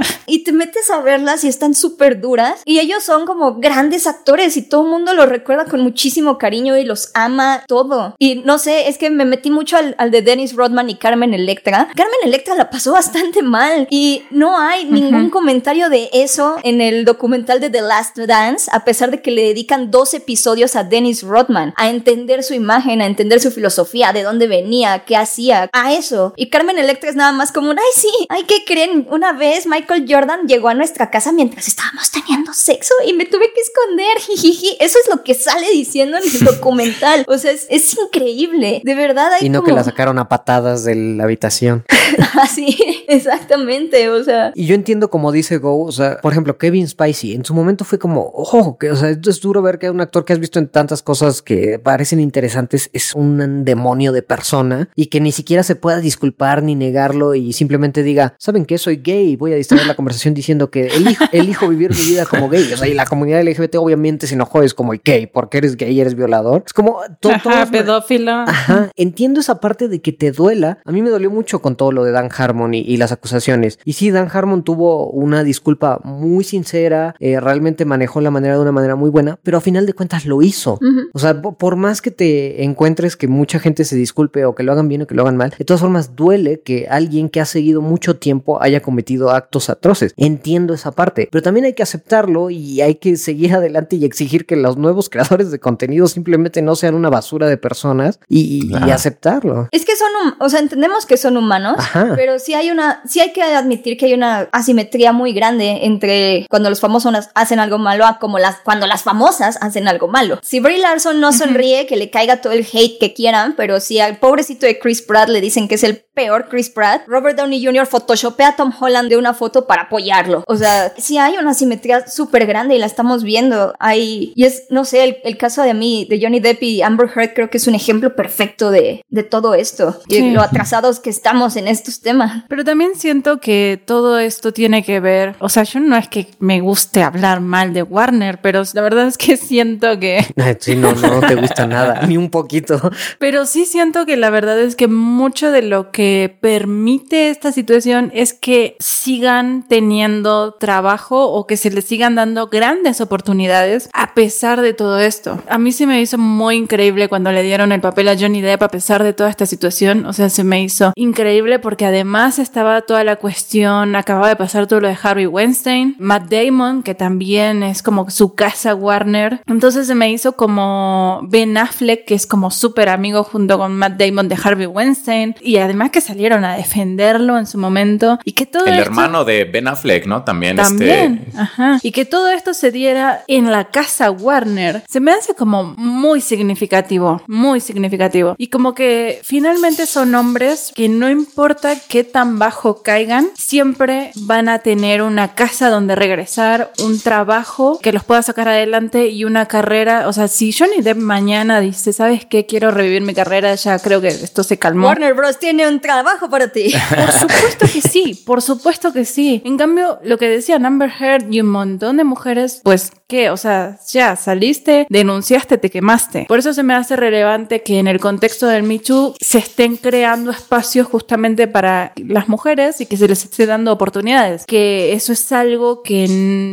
y te metes a verlas y están súper duras y ellos son como grandes actores y todo el mundo los recuerda con muchísimo cariño y los ama todo. Y no sé, es que me metí mucho al, al de Dennis Rodman y Carmen Electra. Carmen Electra la pasó bastante mal y no hay ningún comentario de eso en el documental de The Last Dance, a pesar de que le dedican dos episodios a Dennis Rodman, a entender su imagen, a entender su filosofía, de dónde venía, qué hacía, a eso. Y Carmen Electra es nada más como un, ay sí, ay, ¿qué creen? Una vez Michael Jordan llegó a nuestra casa mientras estábamos teniendo sexo y me tuve que esconder, jijiji. Eso es lo que sale diciendo en el documental. O sea, es, es increíble. De verdad hay Y no como... que la sacaron a patadas de la habitación. Así, exactamente, o sea. Y yo entiendo como dice Go, o sea, por ejemplo, Kevin Spacey, en su momento fue como, ojo, que, o sea, es duro ver que un actor que has visto en tantas cosas que parecen interesantes es un demonio de persona y que ni siquiera se pueda disculpar ni negarlo y simplemente diga, ¿saben qué? Soy gay y voy a distraer la conversación diciendo que elijo, elijo vivir mi vida como gay. O sea, y la comunidad LGBT obviamente se enojó, es como gay, porque eres gay y eres violador. Es como todo. Ajá, pedófilo. Ajá, entiendo esa parte de que te duela. A mí me dolió mucho con todo lo de Dan Harmon y, y las acusaciones. Y sí, Dan Harmon tuvo una disculpa muy sincera, eh, realmente manejó la manera de una manera muy buena, pero a final de cuentas lo hizo. Uh -huh. O sea, por más que te encuentres que mucha gente se disculpe o que lo hagan bien o que lo hagan mal, de todas formas duele que alguien que ha seguido mucho tiempo haya cometido actos atroces. Entiendo esa parte, pero también hay que aceptarlo y hay que seguir adelante y exigir que los nuevos creadores de contenido simplemente no sean una basura de personas y, y aceptarlo. Es que son, o sea, entendemos que son humanos, Ajá. pero sí hay una, sí hay que admitir que hay una asimetría muy grande entre cuando los famosos hacen algo malo a como las, cuando las famosas hacen algo malo. Si Brie Larson no sonríe, que le caiga todo el hate que quieran, pero si al pobrecito de Chris Pratt le dicen que es el peor Chris Pratt, Robert Downey Jr. photoshopea a Tom Holland de una foto para apoyarlo. O sea, sí hay una asimetría súper grande y la estamos viendo. Hay, y es, no sé, el, el, caso de mí, de Johnny Depp y Amber Heard, creo que es un ejemplo perfecto de, de todo esto. Y sí. lo atrasados que estamos en, es, estos temas. Pero también siento que todo esto tiene que ver, o sea, yo no es que me guste hablar mal de Warner, pero la verdad es que siento que... Sí, no, no te gusta nada, ni un poquito. Pero sí siento que la verdad es que mucho de lo que permite esta situación es que sigan teniendo trabajo o que se les sigan dando grandes oportunidades a pesar de todo esto. A mí se me hizo muy increíble cuando le dieron el papel a Johnny Depp a pesar de toda esta situación. O sea, se me hizo increíble porque además estaba toda la cuestión, acababa de pasar todo lo de Harvey Weinstein, Matt Damon, que también es como su casa Warner. Entonces se me hizo como Ben Affleck, que es como súper amigo junto con Matt Damon de Harvey Weinstein. Y además que salieron a defenderlo en su momento. Y que todo El hermano de Ben Affleck, ¿no? También, este, también, ajá. Y que todo esto se diera en la casa Warner. Se me hace como muy significativo, muy significativo. Y como que finalmente son hombres que no importa qué tan bajo caigan, siempre van a tener una casa donde regresar, un trabajo que los pueda sacar adelante y una carrera. O sea, si Johnny Depp mañana dice, ¿sabes qué? Quiero revivir mi carrera, ya creo que esto se calmó. Warner Bros. tiene un trabajo para ti. Por supuesto que sí, por supuesto que sí. En cambio, lo que decían Amber Heard y un montón de mujeres, pues, ¿qué? O sea, ya saliste, denunciaste, te quemaste. Por eso se me hace relevante que en el contexto del Me Too se estén creando espacios justamente para las mujeres y que se les esté dando oportunidades. Que eso es algo que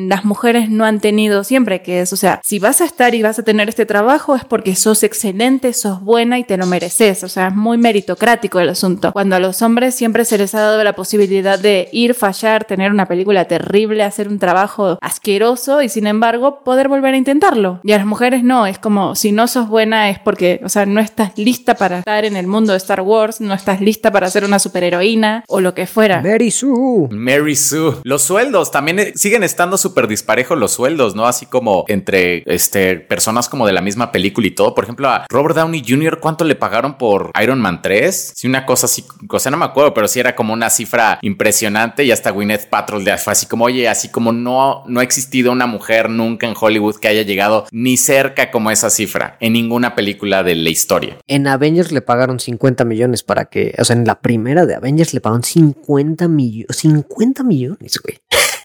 las mujeres no han tenido siempre, que es, o sea, si vas a estar y vas a tener este trabajo es porque sos excelente, sos buena y te lo mereces. O sea, es muy meritocrático el asunto. Cuando a los hombres siempre se les ha dado la posibilidad de ir, fallar, tener una película terrible, hacer un trabajo asqueroso y sin embargo poder volver a intentarlo. Y a las mujeres no, es como si no sos buena es porque, o sea, no estás lista para estar en el mundo de Star Wars, no estás lista para ser una superheroína o lo que fuera. Mary Sue. Mary Sue. Los sueldos también eh, siguen estando súper disparejos los sueldos, ¿no? Así como entre este, personas como de la misma película y todo. Por ejemplo, a Robert Downey Jr., ¿cuánto le pagaron por Iron Man 3? Sí, una cosa así, o sea, no me acuerdo, pero sí era como una cifra impresionante y hasta Gwyneth Paltrow de fue así como, oye, así como no, no ha existido una mujer nunca en Hollywood que haya llegado ni cerca como esa cifra en ninguna película de la historia. En Avengers le pagaron 50 millones para que, o sea, en la primera de Avengers le pagaron 50 millones, 50 millones, güey.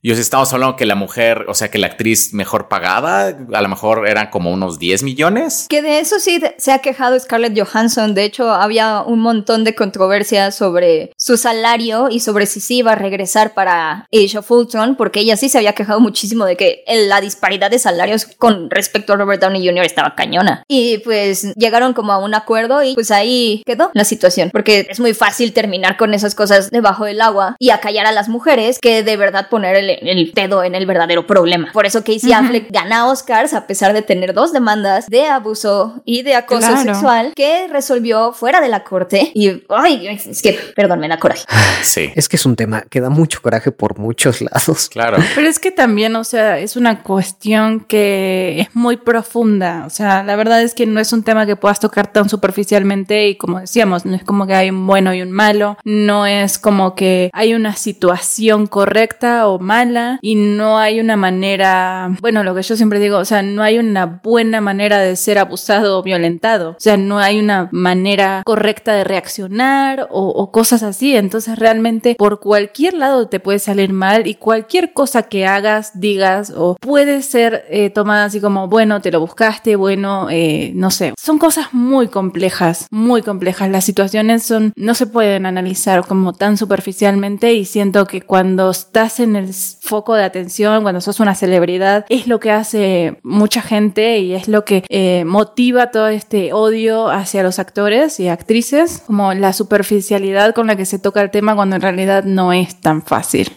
Y os estamos hablando que la mujer, o sea, que la actriz mejor pagada, a lo mejor eran como unos 10 millones. Que de eso sí se ha quejado Scarlett Johansson. De hecho, había un montón de controversia sobre su salario y sobre si sí iba a regresar para Age of Ultron, porque ella sí se había quejado muchísimo de que la disparidad de salarios con respecto a Robert Downey Jr. estaba cañona. Y pues llegaron como a un acuerdo y pues ahí quedó la situación, porque es muy fácil terminar con esas cosas debajo del agua y acallar a las mujeres que de verdad poner el el dedo en el verdadero problema. Por eso Casey Affleck gana Oscars a pesar de tener dos demandas de abuso y de acoso Claro. sexual que resolvió fuera de la corte. Y, ay, es que, perdón, me da coraje. Sí, Es que es un tema que da mucho coraje por muchos lados. claro. Pero es que también, o sea, es una cuestión que es muy profunda. O sea, la verdad es que no es un tema que puedas tocar tan superficialmente y como decíamos, no es como que hay un bueno y un malo, no es como que hay una situación correcta o mala y no hay una manera, bueno, lo que yo siempre digo, o sea, no hay una buena manera de ser abusado o violentado. O sea, no hay una manera correcta de reaccionar o, o cosas así. Entonces, realmente por cualquier lado te puede salir mal y cualquier cosa que hagas, digas o puede ser eh, tomada así como, bueno, te lo buscaste, bueno, eh, no sé. Son cosas muy complejas, muy complejas. Las situaciones son, no se pueden analizar como tan superficialmente y siento que cuando estás en el foco de atención, cuando sos una celebridad, es lo que hace mucha gente y es lo que eh, motiva todo este odio hacia los actores y actrices, como la superficialidad con la que se toca el tema cuando en realidad no es tan fácil.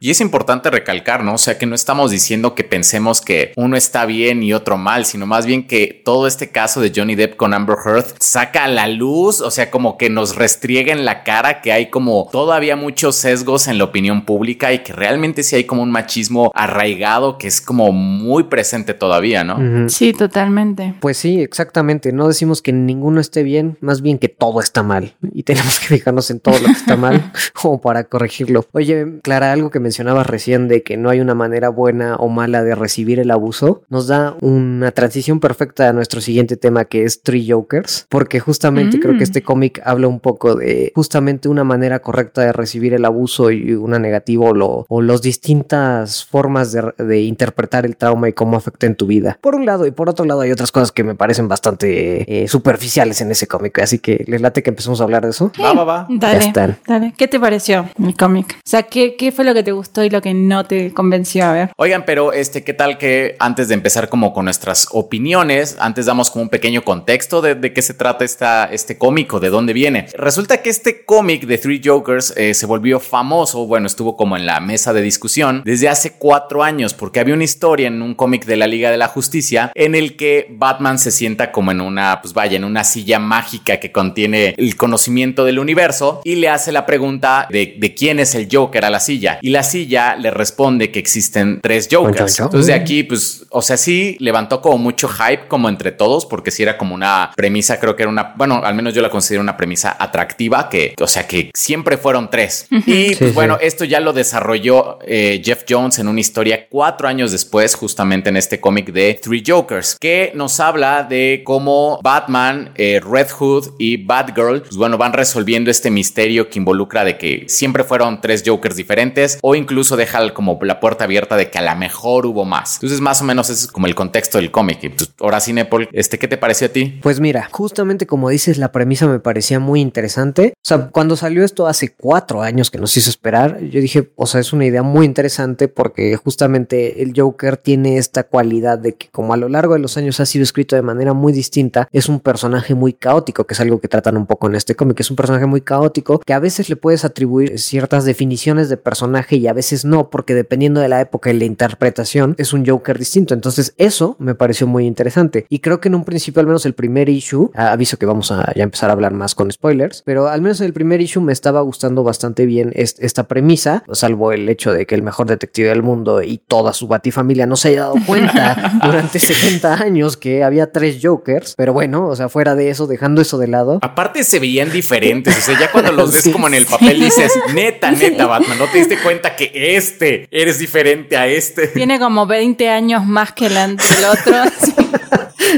Y es importante recalcar, ¿no? O sea, que no estamos diciendo que pensemos que uno está bien y otro mal, sino más bien que todo este caso de Johnny Depp con Amber Heard saca a la luz, o sea, como que nos restriega en la cara que hay como todavía muchos sesgos en la opinión pública y que realmente sí hay como un machismo arraigado que es como muy presente todavía, ¿no? Sí, totalmente. Pues sí, exactamente. No decimos que ninguno esté bien, más bien que todo está mal. Y tenemos que fijarnos en todo lo que está mal como para corregirlo. Oye, Clara, algo que mencionabas recién de que no hay una manera buena o mala de recibir el abuso, nos da una transición perfecta a nuestro siguiente tema que es Three Jokers, porque justamente creo Mm. que este cómic habla un poco de justamente una manera correcta de recibir el abuso y una negativa o, lo, o las distintas formas de, de interpretar el trauma y cómo afecta en tu vida. Por un lado y por otro lado hay otras cosas que me parecen bastante eh, superficiales en ese cómic, así que les late que empecemos a hablar de eso. Va, va, va. Dale, están. dale. ¿Qué te pareció el cómic? O sea, ¿qué, ¿qué fue lo que te gustó y lo que no te convenció? A ver. Oigan, pero este, ¿qué tal que antes de empezar como con nuestras opiniones, antes damos como un pequeño contexto de, de qué se trata esta, este cómic o de dónde viene? Resulta que este cómic de Three Jokers eh, se volvió famoso, bueno, estuvo como en la mesa de discusión desde hace cuatro años, porque había una historia en un cómic de la Liga de la Justicia en el que Batman se sienta como en una, pues vaya, en una silla mágica que contiene el conocimiento del universo y le hace la pregunta de, de quién es el Joker a la silla. Y la silla le responde que existen tres Jokers. Entonces de aquí, pues, o sea, sí levantó como mucho hype como entre todos, porque sí era como una premisa, creo que era una, bueno, al menos yo la considero una premisa atractiva, que, o sea, que siempre fueron tres. Y Sí, pues sí. bueno, esto ya lo desarrolló eh, Jeff Jones en una historia cuatro años después, justamente en este cómic de Three Jokers, que nos habla de cómo Batman, eh, Red Hood y Batgirl, pues bueno, van resolviendo este misterio que involucra de que siempre fueron tres Jokers diferentes o incluso deja como la puerta abierta de que a lo mejor hubo más. Entonces, más o menos ese es como el contexto del cómic. Pues, ahora sí, Nepal, este, ¿qué te pareció a ti? Pues mira, justamente como dices, la premisa me parecía muy interesante. O sea, cuando salió esto hace cuatro años que nos hizo esperar, yo dije, o sea, es una idea muy interesante porque justamente el Joker tiene esta cualidad de que como a lo largo de los años ha sido escrito de manera muy distinta, es un personaje muy caótico, que es algo que tratan un poco en este cómic, es un personaje muy caótico que a veces le puedes atribuir ciertas definiciones de personaje y a veces no, porque dependiendo de la época y la interpretación es un Joker distinto. Entonces eso me pareció muy interesante y creo que en un principio al menos el primer issue, ah, aviso que vamos a ya empezar a hablar más con spoilers, pero al menos en el primer issue me estaba gustando bastante bien est- esta premisa, salvo el hecho de que el mejor detective del mundo y toda su batifamilia no se haya dado cuenta durante 70 años que había tres Jokers, pero bueno, o sea, fuera de eso, dejando eso de lado. Aparte se veían diferentes, o sea, ya cuando los ves Sí. como en el papel dices, neta, neta, Batman, no te diste cuenta que este eres diferente a este. Tiene como 20 años más que el, el otro.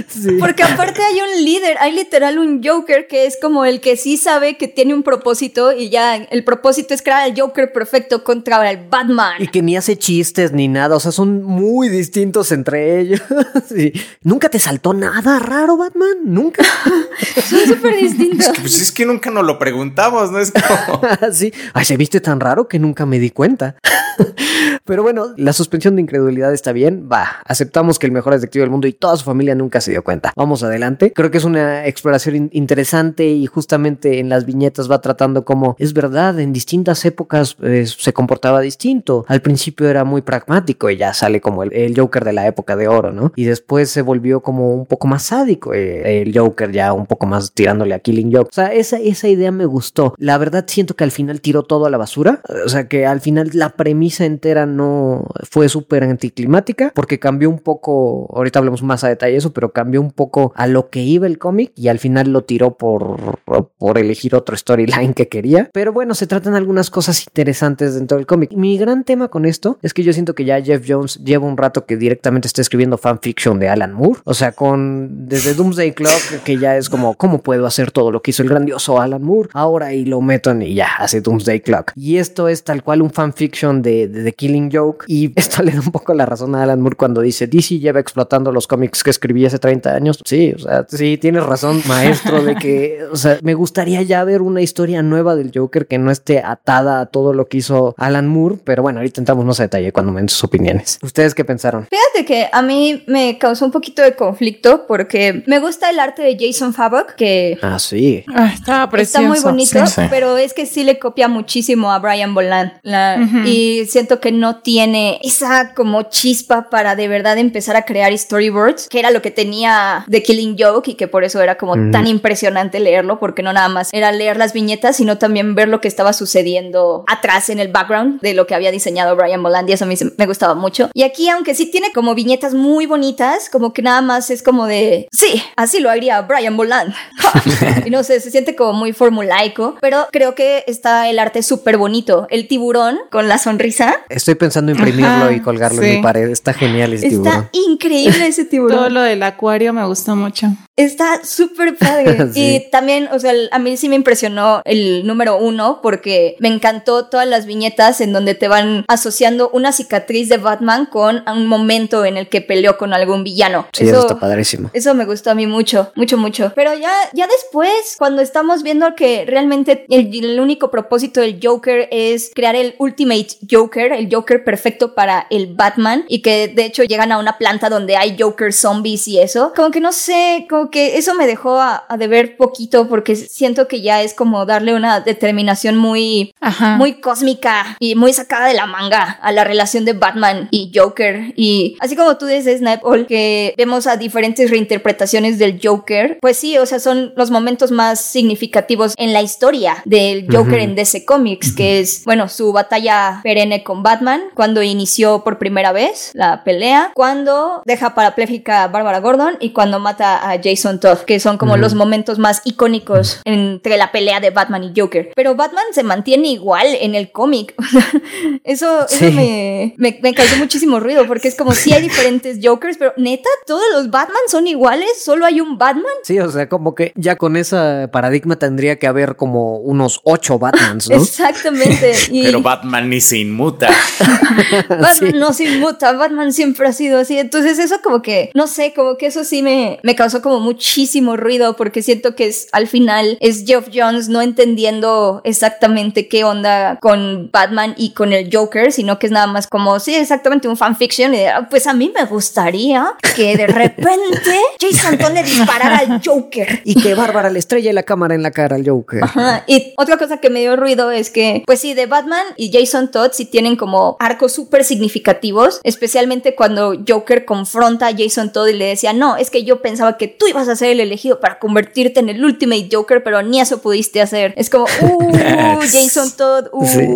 Sí. Porque aparte hay un líder, hay literal un Joker que es como el que sí sabe que tiene un propósito y ya el propósito es crear el Joker perfecto contra el Batman. Y que ni hace chistes ni nada, o sea, son muy distintos entre ellos. Sí. ¿Nunca te saltó nada raro, Batman? ¿Nunca? Son súper distintos. Pues es que nunca nos lo preguntamos, ¿no? Es como... sí. Ay, se viste tan raro que nunca me di cuenta. Pero bueno, la suspensión de incredulidad está bien. Va, aceptamos que el mejor detective del mundo y toda su familia nunca se dio cuenta. Vamos adelante. Creo que es una exploración in- interesante y justamente en las viñetas va tratando como es verdad, en distintas épocas eh, se comportaba distinto. Al principio era muy pragmático y ya sale como el, el Joker de la época de oro, ¿no? Y después se volvió como un poco más sádico. eh, el Joker ya un poco más tirándole a Killing Joke. O sea, esa, esa idea me gustó. La verdad siento que al final tiró todo a la basura. O sea, que al final la premisa entera no fue súper anticlimática porque cambió un poco, ahorita hablamos más a detalle de eso, pero cambió un poco a lo que iba el cómic y al final lo tiró por, por elegir otro storyline que quería. Pero bueno, se tratan algunas cosas interesantes dentro del cómic. Mi gran tema con esto es que yo siento que ya Jeff Jones lleva un rato que directamente está escribiendo fanfiction de Alan Moore. O sea, con desde Doomsday Clock, que ya es como, ¿cómo puedo hacer todo lo que hizo el grandioso Alan Moore? Ahora y lo meto en y ya hace Doomsday Clock. Y esto es tal cual un fanfiction de, de The Killing Joke. Y esto le da un poco la razón a Alan Moore cuando dice DC lleva explotando los cómics que escribí hace 30 años. Sí, o sea, sí, tienes razón, maestro, de que, o sea, me gustaría ya ver una historia nueva del Joker que no esté atada a todo lo que hizo Alan Moore. Pero bueno, ahorita entramos más a detalle cuando me den sus opiniones. ¿Ustedes qué pensaron? Fíjate que a mí me causó un poquito de conflicto porque me gusta el arte de Jason Havoc, que Ah, sí. Ah, Está precioso. muy bonito, Sí, sí. pero es que sí le copia muchísimo a Brian Boland. La-. Y siento que no tiene esa como chispa para de verdad empezar a crear storyboards, que era lo que tenía The Killing Joke y que por eso era como Ujú. tan impresionante leerlo, porque no nada más era leer las viñetas, sino también ver lo que estaba sucediendo atrás en el background de lo que había diseñado Brian Boland y eso a mí me gustaba mucho. Y aquí, aunque sí tiene como viñetas muy bonitas, como que nada más es como de, sí, así lo haría Brian Boland. y no sé, se siente como muy formulaico, pero creo que está el arte súper bonito. El tiburón con la sonrisa. Estoy pensando en imprimirlo Ajá, y colgarlo sí. en mi pared. Está genial ese tiburón. Está increíble ese Todo tiburón. lo del acuario me gustó mucho. Está súper padre. Sí. Y también, o sea, a mí sí me impresionó el número uno porque me encantó todas las viñetas en donde te van asociando una cicatriz de Batman con un momento en el que peleó con algún villano. Sí, eso está padrísimo. Eso me gustó a mí mucho, mucho, mucho. Pero ya, ya después, cuando estamos viendo que realmente el, el único propósito del Joker es crear el Ultimate Joker, el Joker perfecto para el Batman, y que de hecho llegan a una planta donde hay Joker zombies y eso, como que no sé, como que eso me dejó a, a deber poquito porque siento que ya es como darle una determinación muy Ajá. muy cósmica y muy sacada de la manga a la relación de Batman y Joker. Y así como tú dices, Snapple, que vemos a diferentes reinterpretaciones del Joker, pues sí, o sea, son los momentos más significativos en la historia del Joker en DC Comics, que es, bueno, su batalla perenne con Batman, cuando inició por primera vez la pelea, cuando deja parapléjica a Bárbara Gordon y cuando mata a Jason Todd, que son como los momentos más icónicos entre la pelea de Batman y Joker. Pero Batman se mantiene igual en el cómic. eso eso Sí. me, me, me causó muchísimo ruido porque es como si hay diferentes Jokers, pero neta, todos los Batman son iguales, solo hay un Batman. Sí, o sea, como que ya con ese paradigma tendría que haber como unos ocho Batmans, ¿no? Exactamente. Y Pero Batman ni se inmuta. Batman Sí. no se inmuta, Batman siempre ha sido así. Entonces eso como que, no sé, como que eso sí me, me causó como muchísimo ruido porque siento que es al final es Geoff Jones no entendiendo exactamente qué onda con Batman y con el Joker, sino que es nada más como, sí, exactamente un fanfiction y de, "Ah, pues a mí me gustaría que de repente Jason Todd le disparara al Joker. Y que Bárbara le estrella la cámara en la cara al Joker. Ajá, Y otra cosa que me dio ruido es que, pues sí, de Batman y Jason Todd sí tienen como arcos súper significativos, especialmente cuando Joker confronta a Jason Todd y le decía, no, es que yo pensaba que tú ibas a ser el elegido para convertirte en el Ultimate Joker, pero ni eso pudiste hacer. Es como, uh, Jason Todd, uh. Sí.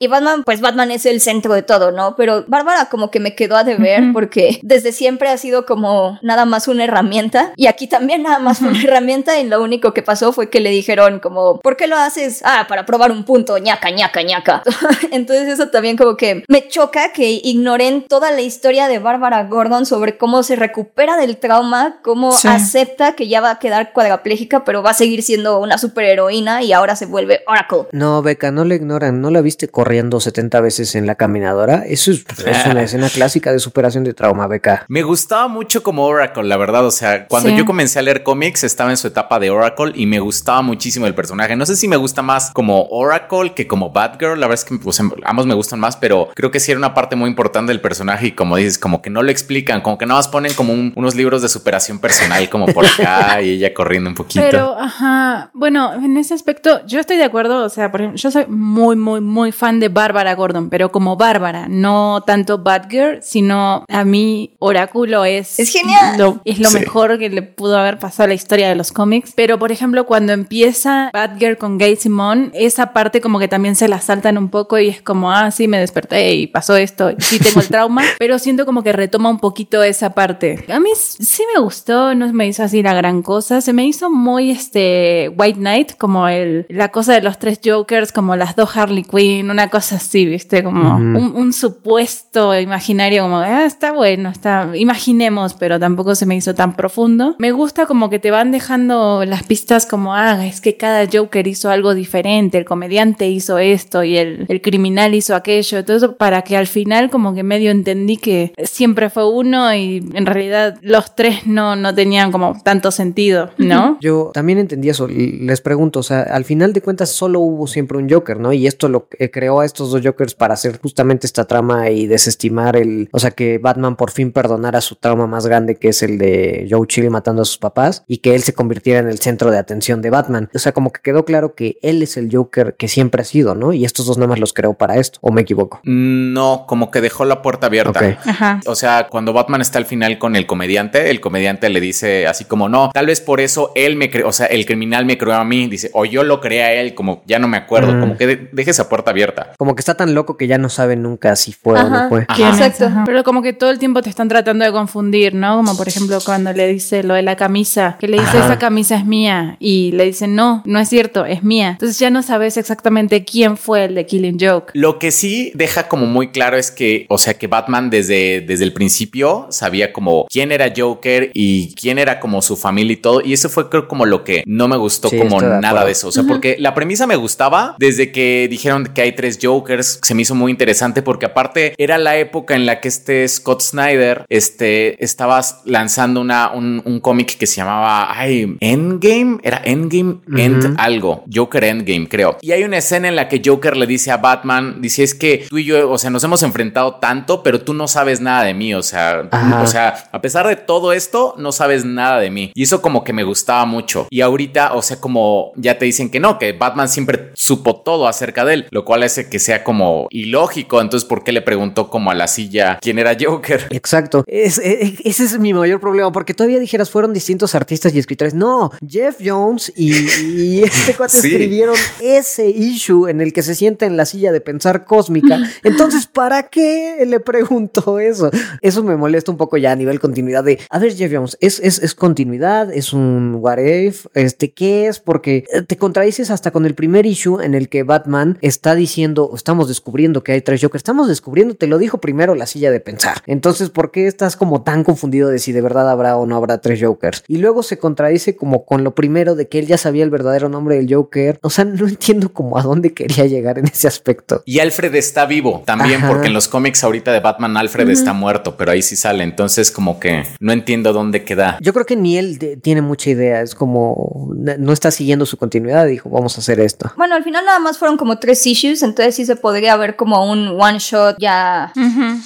Y Batman, pues Batman es el centro de todo, ¿no? Pero Bárbara como que me quedó a deber porque desde siempre ha sido como nada más una herramienta y aquí también nada más fue una herramienta y lo único que pasó fue que le dijeron como, ¿por qué lo haces? Ah, para probar un punto, ñaca, ñaca, ñaca. Entonces eso también como que me choca que ignoren toda la historia de Bárbara Gordon sobre cómo se recupera del trauma, cómo Sí. acepta que ya va a quedar cuadraplégica, pero va a seguir siendo una superheroína y ahora se vuelve Oracle. No, Beca, no le ignoran. ¿No la viste corriendo 70 veces en la caminadora? Eso es, es una escena clásica de superación de trauma, Beca. Me gustaba mucho como Oracle, la verdad. O sea, cuando Sí. yo comencé a leer cómics, estaba en su etapa de Oracle y me gustaba muchísimo el personaje. No sé si me gusta más como Oracle que como Batgirl. La verdad es que pues, ambos me gustan más, pero creo que sí era una parte muy importante del personaje y como dices, como que no lo explican, como que nada más ponen como un- unos libros de superación personal como por acá y ella corriendo un poquito. Pero, ajá, bueno, en ese aspecto yo estoy de acuerdo, o sea, por ejemplo, yo soy muy, muy, muy fan de Bárbara Gordon, pero como Bárbara, no tanto Batgirl, sino a mí Oráculo es... Es genial. Lo, es lo Sí. mejor que le pudo haber pasado a la historia de los cómics. Pero, por ejemplo, cuando empieza Batgirl con Gay Simone, esa parte como que también se la saltan un poco y es como, ah, sí, me desperté y pasó esto, y sí tengo el trauma, pero siento como que retoma un poquito esa parte. A mí sí me gustó, no me hizo así la gran cosa, se me hizo muy este White Knight, como el, la cosa de los tres Jokers, como las dos Harley Quinn, una cosa así, viste, como un supuesto imaginario, como, ah, está bueno, está, imaginemos, pero tampoco se me hizo tan profundo. Me gusta como que te van dejando las pistas como, ah, es que cada Joker hizo algo diferente, el comediante hizo esto y el, el criminal hizo aquello, todo eso para que al final como que medio entendí que siempre fue uno y en realidad los tres no, no tenían como tanto sentido, ¿no? Yo también entendí eso. Les pregunto, o sea, al final de cuentas solo hubo siempre un Joker, ¿no? Y esto lo que creó a estos dos Jokers para hacer justamente esta trama y desestimar el, o sea, que Batman por fin perdonara su trauma más grande que es el de Joe Chill matando a sus papás y que él se convirtiera en el centro de atención de Batman. O sea, como que quedó claro que él es el Joker que siempre ha sido, ¿no? Y estos dos nada más los creó para esto, ¿o me equivoco? No, como que dejó la puerta abierta. Ajá. O sea, cuando Batman está al final con el comediante, el comediante le dice así como, no, tal vez por eso él me creó, o sea, el criminal me creó a mí, dice, o yo lo creé a él, como ya no me acuerdo, Mm. como que de- deje esa puerta abierta. Como que está tan loco que ya no sabe nunca si fue o Ajá. no fue. Ajá. Exacto. Ajá. Pero como que todo el tiempo te están tratando de confundir, ¿no? Como por ejemplo cuando le dice lo de la camisa, que le dice Ajá. esa camisa es mía y le dice no, no es cierto, es mía. Entonces ya no sabes exactamente quién fue el de Killing Joke. Lo que sí deja como muy claro es que, o sea, que Batman desde, desde el principio sabía como quién era Joker y quién era como su familia y todo. Y eso fue creo como lo que no me gustó Sí, como de nada de eso. O sea, porque la premisa me gustaba desde que dijeron que hay tres Jokers. Se me hizo muy interesante porque aparte era la época en la que este Scott Snyder este, estaba lanzando una, un, un cómic que se llamaba ay, Endgame. Era Endgame, End algo. Joker Endgame, creo. Y hay una escena en la que Joker le dice a Batman, dice, es que tú y yo, o sea, nos hemos enfrentado tanto, pero tú no sabes nada de mí. O sea, Ajá. o sea, a pesar de todo esto, no sabes nada de mí. Y eso como que me gustaba mucho. Y ahorita, o sea, como ya te dicen que no, que Batman siempre supo todo acerca de él, lo cual hace que sea como ilógico. Entonces, ¿por qué le preguntó como a la silla quién era Joker? Exacto. Es- e- ese es mi mayor problema, porque todavía dijeras fueron distintos artistas y escritores. No, Jeff Jones y, y este cuate Sí. escribieron ese issue en el que se sienta en la silla de pensar cósmica. Entonces, ¿para qué le pregunto eso? Eso me molesta un poco ya a nivel continuidad de, a ver, Jeff Jones, ¿es, es, es continuidad? ¿Es un what if? Este, ¿qué es? Porque eh, te contradices hasta con el primer issue en el que Batman está diciendo, estamos descubriendo que hay tres Jokers, estamos descubriendo, te lo dijo primero la silla de pensar. Entonces, ¿por qué estás como tan confundido de si de verdad habrá o no habrá tres Jokers? Y luego se contradice como con lo primero de que él ya sabía el verdadero nombre del Joker. O sea, no entiendo como a dónde quería llegar en ese aspecto. Y Alfred está vivo también, Ajá. porque en los cómics ahorita de Batman Alfred está muerto, pero ahí sí sale. Entonces, como que no entiendo dónde queda. Yo creo que ni él tiene mucha idea, es como no está siguiendo su continuidad, dijo, vamos a hacer esto. Bueno, al final nada más fueron como tres issues, entonces sí se podría ver como un one shot ya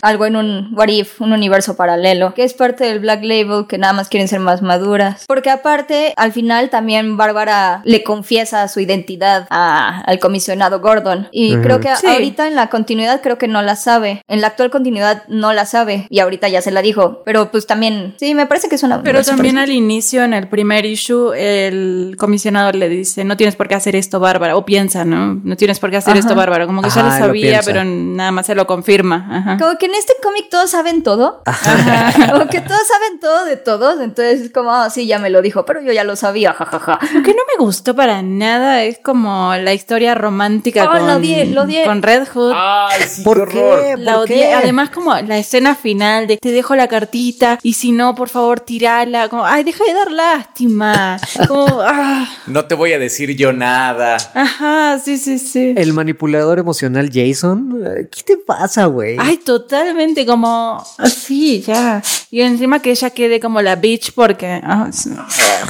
algo en un what if, un universo paralelo, que es parte del Black Label que nada más quieren ser más maduras. Porque aparte, al final también Bárbara le confiesa su identidad a- al comisionado Gordon. Y creo que Sí. ahorita en la continuidad creo que no la sabe. En la actual continuidad no la sabe. Y ahorita ya se la dijo. Pero pues también, sí, me parece que es una... Pero también al inicio, en el primer issue, el comisionado le dice, no tienes por qué hacer esto, Bárbara. O piensa, ¿no? No tienes por qué hacer Ajá. esto, Bárbara. Como que ya Ajá, lo lo sabía, piensa. pero nada más se lo confirma. Ajá. Como que en este cómic todos saben todo. Como que todos saben todo de todos. Entonces es como, ah, sí, ya me lo dijo, pero yo ya lo sabía, jajaja. Lo que no me gustó para nada es como la historia romántica Oh, con, lo odié, lo odié. con Red Hood. Ay, sí, ¿Por qué? La ¿Por odié. qué? Además, como la escena final de te dejo la cartita y si no, por favor, tirala. Como, ay, deja de dar lástima. Como, ah, No te voy a decir yo nada. ajá, sí, sí, sí. El manipulador emocional Jason, eh, ¿qué te pasa, güey? Ay, totalmente como así, ya. Y encima que ella quede como la bitch porque ah, sí.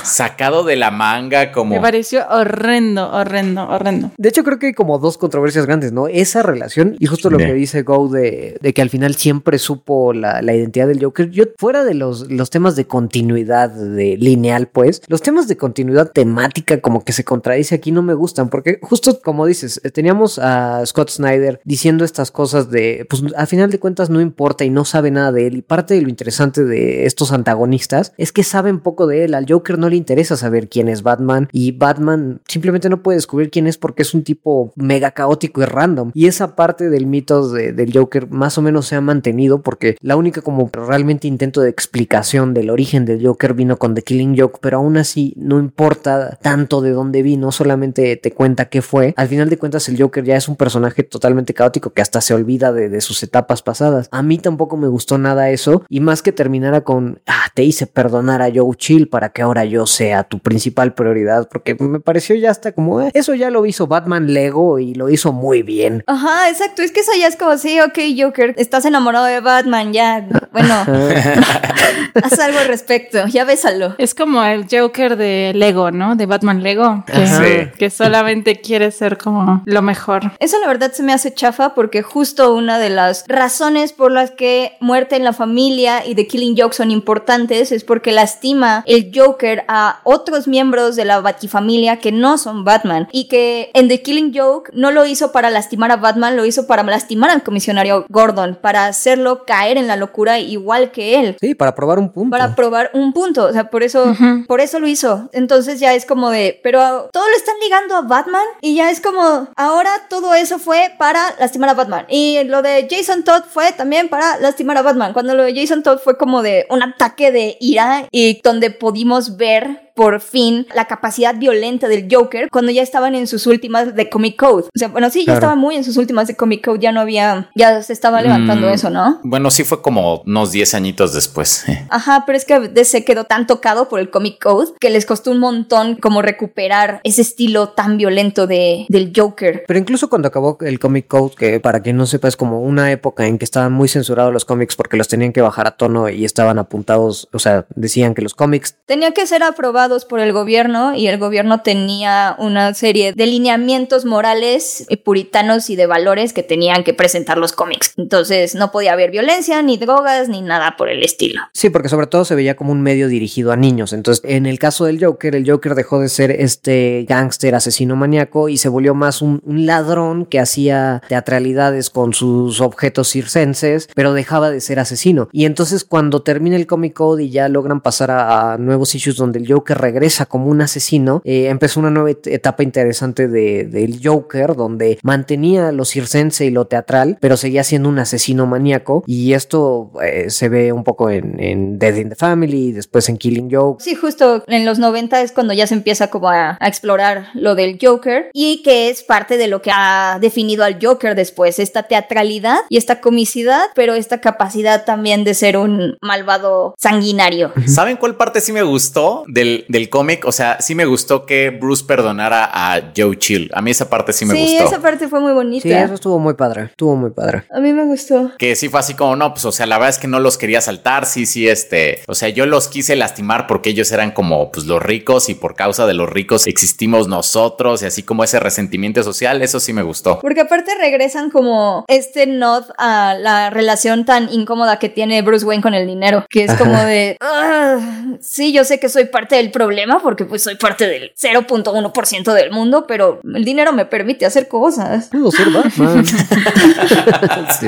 Sacado de la manga como... me pareció horrendo, horrendo, horrendo. De hecho, creo que hay como dos controversias grandes, ¿no? Esa relación y justo lo Bien. que dice Go de, de que al final siempre supo la, la identidad del Joker. Yo, fuera de los, temas de continuidad de lineal, pues, los temas de continuidad temática como que se contradice aquí no me gustan, porque justo como dices, eh, teníamos a Scott Snyder diciendo estas cosas de, pues, al final de cuentas no importa y no sabe nada de él. Y parte de lo interesante de estos antagonistas es que saben poco de él. Al Joker no le interesa saber quién es Batman y Batman simplemente no puede descubrir quién es porque es un tipo mega caótico y random. Y esa parte del mito de- del Joker más o menos se ha mantenido porque la única como realmente intento de explicación del origen del Joker vino con The Killing Joke, pero aún así no importa tanto de dónde vino, solamente te cuenta qué fue. Al final de cuentas el Joker ya es un personaje totalmente caótico que hasta se olvida de, de sus etapas pasadas. A mí tampoco me gustó nada eso y más que terminara con, ah, te hice perdonar a Joe Chill para que ahora yo sea tu principal prioridad, porque me pareció ya hasta como, eh, eso ya lo hizo Batman Lego y lo hizo muy bien. Ajá, exacto. Es que eso ya es como, sí, ok, Joker, estás enamorado de Batman, ya. Bueno, haz algo al respecto, ya bésalo. Es como el Joker de Lego, ¿no? De Batman Lego. Que. Sí. que solamente quiere ser como lo mejor. Eso la verdad se me hace chafa porque justo una de las razones por las que muerte en la familia y The Killing Joke son importantes es porque lastima el el Joker a otros miembros de la Batifamilia que no son Batman y que en The Killing Joke no lo hizo para lastimar a Batman, lo hizo para lastimar al comisionario Gordon, para hacerlo caer en la locura igual que él. Sí, para probar un punto. Para probar un punto, o sea, por eso, por eso lo hizo. Entonces ya es como de, pero todo lo están ligando a Batman y ya es como, ahora todo eso fue para lastimar a Batman. Y lo de Jason Todd fue también para lastimar a Batman. Cuando lo de Jason Todd fue como de un ataque de ira y donde pudimos ver por fin la capacidad violenta del Joker cuando ya estaban en sus últimas de Comic Code. O sea, bueno, sí, ya Claro. estaba muy en sus últimas de Comic Code, ya no había, ya se estaba levantando Mm, eso, ¿no? Bueno, sí fue como unos 10 añitos después. Ajá, pero es que DC quedó tan tocado por el Comic Code que les costó un montón como recuperar ese estilo tan violento de, del Joker. Pero incluso cuando acabó el Comic Code, que para quien no sepa es como una época en que estaban muy censurados los cómics porque los tenían que bajar a tono y estaban apuntados, o sea, decían que los cómics Tenía que ser aprobados por el gobierno y el gobierno tenía una serie de lineamientos morales eh, puritanos y de valores que tenían que presentar los cómics. Entonces no podía haber violencia, ni drogas, ni nada por el estilo. Sí, porque sobre todo se veía como un medio dirigido a niños. Entonces, en el caso del Joker, el Joker dejó de ser este gángster asesino maníaco y se volvió más un, un ladrón que hacía teatralidades con sus objetos circenses, pero dejaba de ser asesino. Y entonces, cuando termina el Comic Code y ya logran pasar a, a nuevos issues donde el Joker regresa como un asesino, eh, empezó una nueva et- etapa interesante de- del Joker, donde mantenía lo circense y lo teatral, pero seguía siendo un asesino maníaco. Y esto eh, se ve un poco en, en Dead in the Family, después en Killing Joke. Sí, justo en los 90 es cuando ya se empieza como a, a explorar lo del Joker y que es parte de lo que ha definido al Joker después, esta teatralidad y esta comicidad, pero esta capacidad también de ser un malvado sanguinario. ¿Saben cuál parte sí me gustó del, del cómic? O sea, sí me gustó que Bruce perdonara a Joe Chill. A mí esa parte sí me sí, gustó. esa parte fue muy bonita. Sí, eso estuvo muy padre, estuvo muy padre. A mí me gustó. Que sí fue así como, no, pues, o sea, la verdad es que no los quería saltar, sí, sí, este, o sea, yo los quise lastimar porque ellos eran como, pues, los ricos y por causa de los ricos existimos nosotros y así como ese resentimiento social, eso sí me gustó. Porque aparte regresan como este nod a la relación tan incómoda que tiene Bruce Wayne con el dinero, que es como de, "Ah, sí, yo sé que soy parte del problema porque pues soy parte del 0.1% del mundo, pero el dinero me permite hacer cosas. Pudo ser Batman. sí.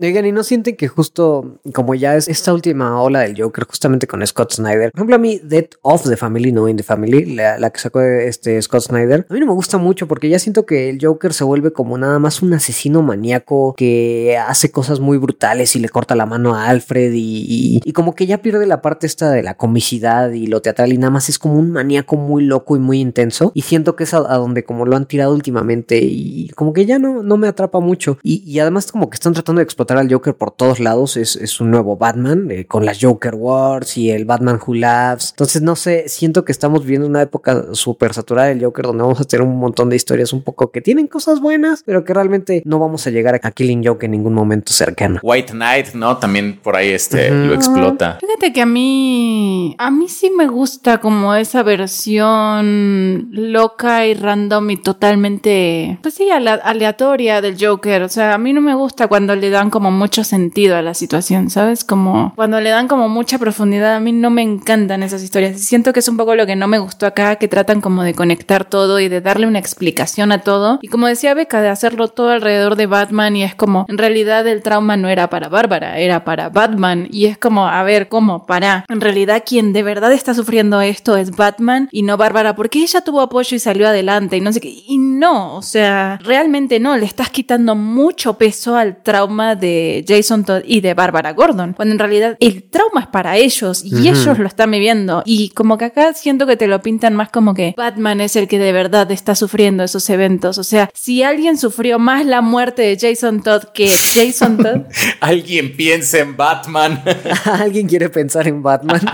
Oigan, ¿y no sienten que justo como ya es esta última ola del Joker, justamente con Scott Snyder? Por ejemplo, a mí, Death of the Family, no in the Family, la, la que sacó este Scott Snyder, a mí no me gusta mucho porque ya siento que el Joker se vuelve como nada más un asesino maníaco que hace cosas muy brutales y le corta la mano a Alfred y, y- y como que ya pierde la parte esta de la comicidad y lo teatral y nada más es como un maníaco muy loco y muy intenso y siento que es a, a donde como lo han tirado últimamente y como que ya no, no me atrapa mucho y, y además como que están tratando de explotar al Joker por todos lados es, es un nuevo Batman eh, con las Joker Wars y el Batman Who Laughs entonces no sé siento que estamos viviendo una época súper saturada del Joker donde vamos a tener un montón de historias un poco que tienen cosas buenas pero que realmente no vamos a llegar a Killing Joke en ningún momento cercano White Knight, ¿no? También por ahí este lo explota. Fíjate que a mí, a mí sí me gusta como esa versión loca y random y totalmente, pues sí, ale- aleatoria del Joker. O sea, a mí no me gusta cuando le dan como mucho sentido a la situación, ¿sabes? Como cuando le dan como mucha profundidad, a mí no me encantan esas historias. Siento que es un poco lo que no me gustó acá, que tratan como de conectar todo y de darle una explicación a todo. Y como decía Beca, de hacerlo todo alrededor de Batman y es como, en realidad el trauma no era para Bárbara, era para Batman. Y es como, a ver, ¿cómo? Para. En realidad quien de verdad está sufriendo esto es Batman y no Bárbara, porque ella tuvo apoyo y salió adelante y no sé qué. Y no, o sea, realmente no, le estás quitando mucho peso al trauma de Jason Todd y de Bárbara Gordon, cuando en realidad el trauma es para ellos y ellos lo están viviendo. Y como que acá siento que te lo pintan más como que Batman es el que de verdad está sufriendo esos eventos. O sea, si alguien sufrió más la muerte de Jason Todd que Jason Todd, Alguien piensa en Batman. ¿Alguien quiere pensar en Batman?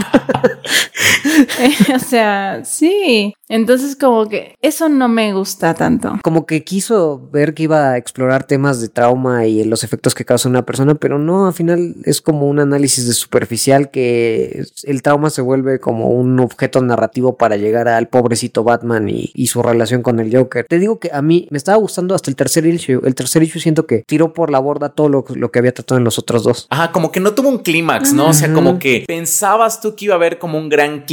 o sea, sí. Entonces como que eso no me gusta tanto. como que quiso ver que iba a explorar temas de trauma y los efectos que causa una persona, pero no, al final es como un análisis de superficial que el trauma se vuelve como un objeto narrativo para llegar al pobrecito Batman y, y su relación con el Joker. Te digo que a mí me estaba gustando hasta el tercer issue. El tercer issue siento que tiró por la borda todo lo, lo que había tratado en los otros dos. Ajá, como que no tuvo un clímax, ¿no? O sea, como que pensabas tú que iba a haber como un gran gran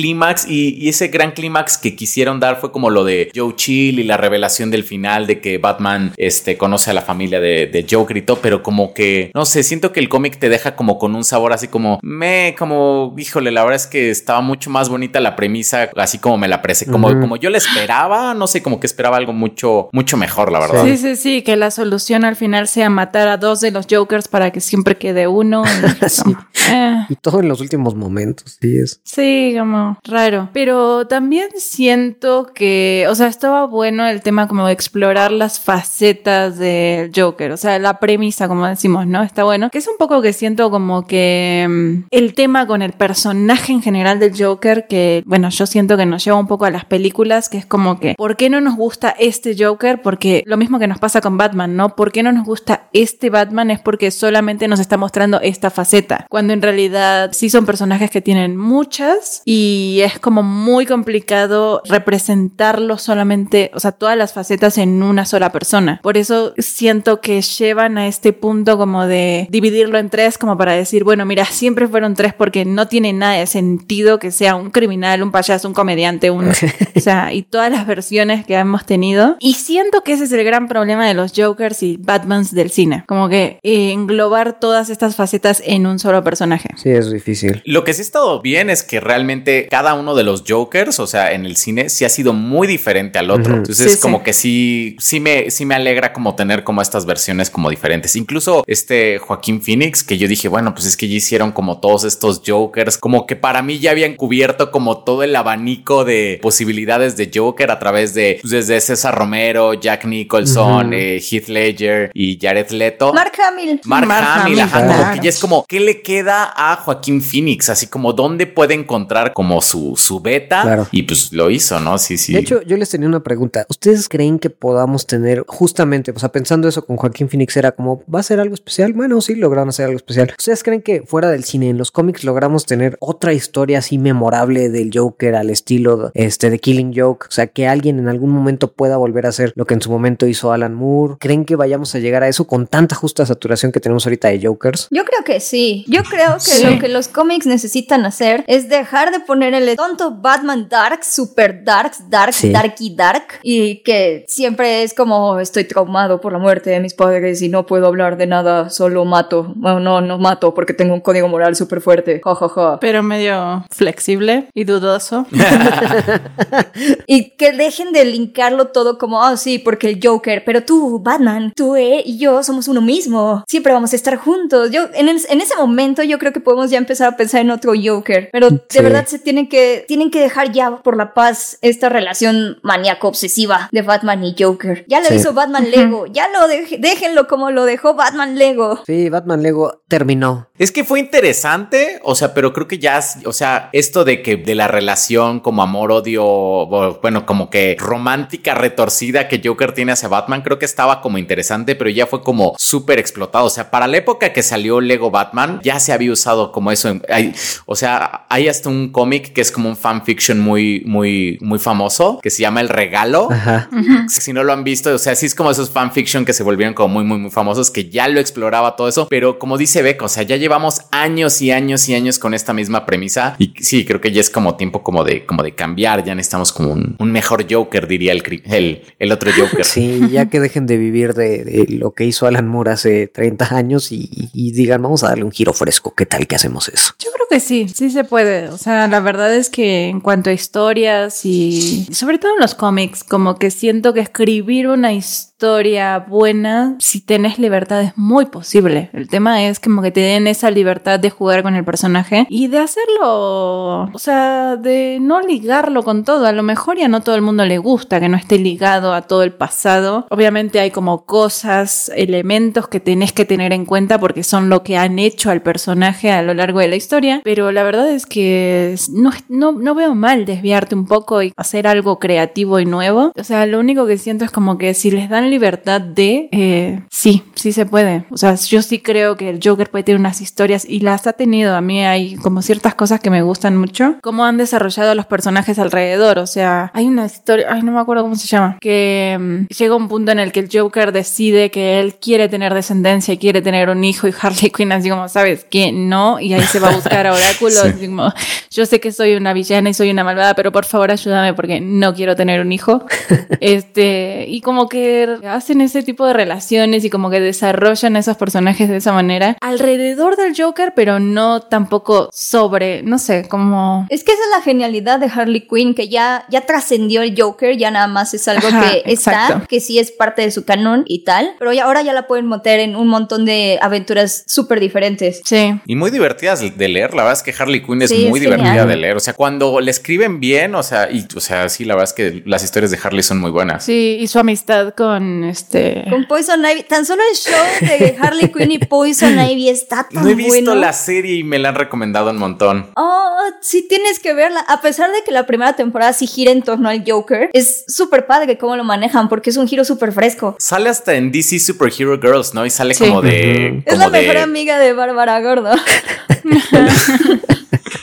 clímax y, y ese gran clímax que quisieron dar fue como lo de Joe Chill y la revelación del final de que Batman este, conoce a la familia de, y todo, pero como que, no sé, siento que el cómic te deja como con un sabor así como, me, como, híjole, la verdad es que estaba mucho más bonita la premisa, así como me la presé, como, como yo la esperaba, no sé, como que esperaba algo mucho, mucho mejor, la verdad. Sí, sí, sí, que la solución al final sea matar a dos de los Jokers para que siempre quede uno. y- Sí. Eh, Y todo en los últimos momentos, sí es. Sí, como raro. Pero también siento que, o sea, estaba bueno el tema como de explorar las facetas del Joker, o sea, la premisa, como decimos, ¿no? Está bueno. Que es un poco que siento como que mm, el tema con el personaje en general del Joker, que, bueno, yo siento que nos lleva un poco a las películas, que es como que, ¿por qué no nos gusta este Joker? Porque lo mismo que nos pasa con Batman, ¿no? ¿Por qué no nos gusta este Batman? Es porque solamente nos está mostrando esta faceta. Cuando en realidad sí son personajes que tienen muchas y es como muy complicado representarlo solamente, o sea, todas las facetas en una sola persona. Por eso siento que llevan a este punto como de dividirlo en tres, como para decir, bueno, mira, siempre fueron tres porque no tiene nada de sentido que sea un criminal, un payaso, un comediante, un... o sea, y todas las versiones que hemos tenido. Y siento que ese es el gran problema de los Jokers y Batmans del cine. Como que eh, englobar todas estas facetas en un solo personaje. Sí, es difícil. Lo que sí ha estado bien es que realmente cada uno de los Jokers, o sea, en el cine, sí ha sido muy diferente al otro. Entonces, Sí, como sí. que sí, sí me, sí me alegra como tener como estas versiones como diferentes. Incluso este Joaquín Phoenix, que yo dije, bueno, pues es que ya hicieron como todos estos Jokers, como que para mí ya habían cubierto como todo el abanico de posibilidades de Joker a través de, pues, desde César Romero, Jack Nicholson, eh, Heath Ledger y Jared Leto. Mark Hamill. Mark, Mark Hamill, Hamill, ajá, como que ya es como, ¿qué le queda a Joaquín Phoenix? Así como, ¿dónde puede encontrar como su, su beta? Claro. Y pues lo hizo, ¿no? Sí, sí. De hecho, yo les tenía una pregunta. ¿Ustedes creen que podamos tener justamente, o sea, pensando eso con Joaquín Phoenix, era como, ¿va a ser algo especial? Bueno, sí, lograron hacer algo especial. ¿Ustedes creen que fuera del cine, en los cómics, logramos tener otra historia así memorable del Joker al estilo este, de Killing Joke? O sea, que alguien en algún momento pueda volver a hacer lo que en su momento hizo Alan Moore. ¿Creen que vayamos a llegar a eso con tanta justa saturación que tenemos ahorita de Jokers? Yo creo que sí. Yo creo que Sí. lo que los cómics necesitan hacer es dejar de poner el tonto Batman Dark, super dark, dark, Sí. darky dark, y que siempre es como estoy traumado por la muerte de mis padres y no puedo hablar de nada, solo mato. Bueno, no, no mato porque tengo un código moral súper fuerte. Ja, ja, ja. Pero medio flexible y dudoso. Y que dejen de linkarlo todo como, ah, sí, porque el Joker, pero tú, Batman, tú eh, y yo somos uno mismo. Siempre vamos a estar juntos. Yo, en, el- en ese momento, yo creo que podemos ya empezar a pensar en otro Joker. Pero de Sí. verdad se tienen que, tienen que dejar ya por la paz esta relación maníaco-obsesiva de Batman y Joker. Ya lo Sí. hizo Batman Lego. Ya lo deje- déjenlo como lo dejó Batman Lego. Sí, Batman Lego terminó. Es que fue interesante, o sea, pero creo que ya, o sea, esto de que de la relación como amor-odio, bueno, como que romántica retorcida que Joker tiene hacia Batman, creo que estaba como interesante, pero ya fue como súper explotado. O sea, para la época que salió Lego Batman, ya se había usado como eso. en- hay- o sea, hay hasta un cómic que es como un fanfiction muy, muy, muy famoso que se llama El Regalo. Ajá. Si no lo han visto, o sea, sí es como esos fanfiction que se volvieron como muy, muy, muy famosos, que ya lo exploraba todo eso, pero como dice Beck, o sea, ya llevamos años y años y años con esta misma premisa y sí, creo que ya es como tiempo como de, como de cambiar, ya necesitamos como un, un mejor Joker, diría el, el, el otro Joker. Sí, ya que dejen de vivir de, de lo que hizo Alan Moore hace 30 años y, y digan, vamos a darle un giro fresco. ¿Qué tal que hacemos eso? Yo creo que sí, sí se puede. O sea, la verdad es que en cuanto a historias y sobre todo en los cómics, como que siento que escribir una historia buena, si tenés libertad, es muy posible. El tema es como que te den esa libertad de jugar con el personaje y de hacerlo, o sea, de no ligarlo con todo. A lo mejor ya no todo el mundo le gusta que no esté ligado a todo el pasado. Obviamente hay como cosas, elementos que tenés que tener en cuenta porque son lo que han hecho al personaje a lo largo de la historia. Pero la verdad es que no, no, no veo mal desviarte un poco y hacer algo creativo y nuevo. O sea, lo único que siento es como que si les dan libertad de, eh, sí, sí se puede. O sea, yo sí creo que el Joker puede tener unas historias y las ha tenido. A mí hay como ciertas cosas que me gustan mucho. Cómo han desarrollado a los personajes alrededor. O sea, hay una historia, ay, no me acuerdo cómo se llama, que mm, llega un punto en el que el Joker decide que él quiere tener descendencia y quiere tener un hijo y Harley Quinn así como, ¿sabes que No, y ahí se va a buscar a Oráculo. así como, yo sé que soy una villana y soy una malvada, pero por favor ayúdame porque no quiero tener un hijo. este, y como que hacen ese tipo de relaciones y como que desarrollan esos personajes de esa manera alrededor del Joker, pero no tampoco sobre, no sé, como... Es que esa es la genialidad de Harley Quinn, que ya, ya trascendió el Joker, ya nada más es algo Ajá, que está, exacto. que sí es parte de su canon y tal, pero ya, ahora ya la pueden meter en un montón de aventuras súper diferentes. Sí. Y muy divertidas de leer. La verdad es que Harley Quinn es Sí, muy es divertida genial. de leer. O sea, cuando le escriben bien, o sea, y, o sea, sí, la verdad es que las historias de Harley son muy buenas. Sí, y su amistad con este... Con Poison Ivy, tan solo el show de Harley Quinn y Poison Ivy está tan No he visto bueno. la serie y me la han recomendado un montón. Oh, sí tienes que verla. A pesar de que la primera temporada sí gira en torno al Joker, es súper padre cómo lo manejan porque es un giro súper fresco. Sale hasta en DC Superhero Girls, ¿no? Y sale Sí. como de. Es la mejor amiga de Bárbara Gordo.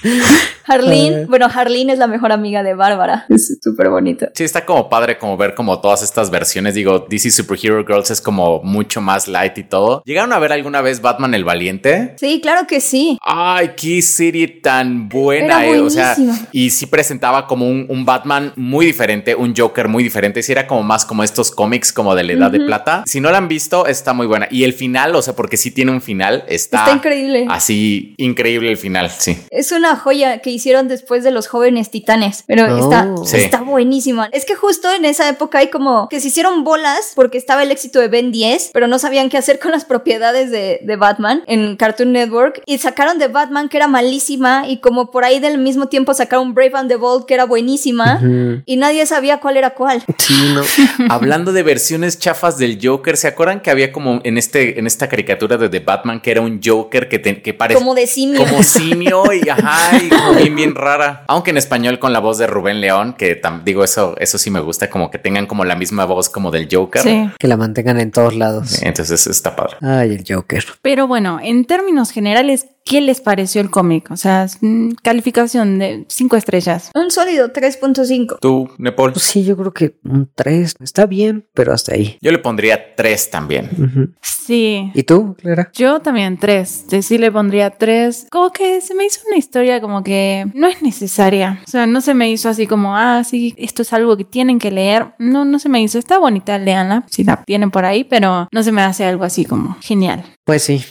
Harleen, bueno, Harleen es la mejor amiga de Bárbara. Es súper bonito. Sí, está como padre como ver como todas estas versiones. Digo, DC Superhero Girls es como mucho más light y todo. ¿Llegaron a ver alguna vez Batman el Valiente? Sí, claro que sí. Ay, qué serie tan buena, Era eh. O sea, y sí presentaba como un, un Batman muy diferente, un Joker muy diferente. Sí, era como más como estos cómics como de la edad de plata. Si no la han visto, está muy buena. Y el final, o sea, porque sí tiene un final, está, Está increíble. Así, increíble el final, sí. Es una joya que hicieron después de los jóvenes titanes, pero Oh. está, Sí. está buenísima. Es que justo en esa época hay como que se hicieron bolas porque estaba el éxito de Ben 10, pero no sabían qué hacer con las propiedades de, de Batman en Cartoon Network y sacaron de Batman que era malísima y como por ahí del mismo tiempo sacaron Brave and the Bold que era buenísima y nadie sabía cuál era cuál. Sí, no. Hablando de versiones chafas del Joker, ¿se acuerdan que había como en este en esta caricatura de The Batman que era un Joker que, te- que parece Como de simio. como simio y ajá, y como bien bien rara. Aunque en español con la voz de Rubén León, que tam- digo eso eso sí me gusta como que tengan como la misma voz como del Joker. Sí. Que la mantengan en todos lados. Entonces está padre. Ay, el Joker. Pero bueno, en términos generales, ¿qué les pareció el cómic? O sea, mm, calificación de cinco estrellas. Un sólido 3.5. Tú, Nepal. Pues sí, yo creo que un 3 está bien, pero hasta ahí. Yo le pondría tres también. Ujú. Sí. ¿Y tú, Clara? Yo también tres. De sí le pondría tres. Como que se me hizo una historia como que no es necesaria. O sea, no se me hizo así como, ah, sí, esto es algo que tienen que leer. No, no se me hizo. Está bonita, léanla. Si la tienen por ahí, pero no se me hace algo así como genial. Pues sí.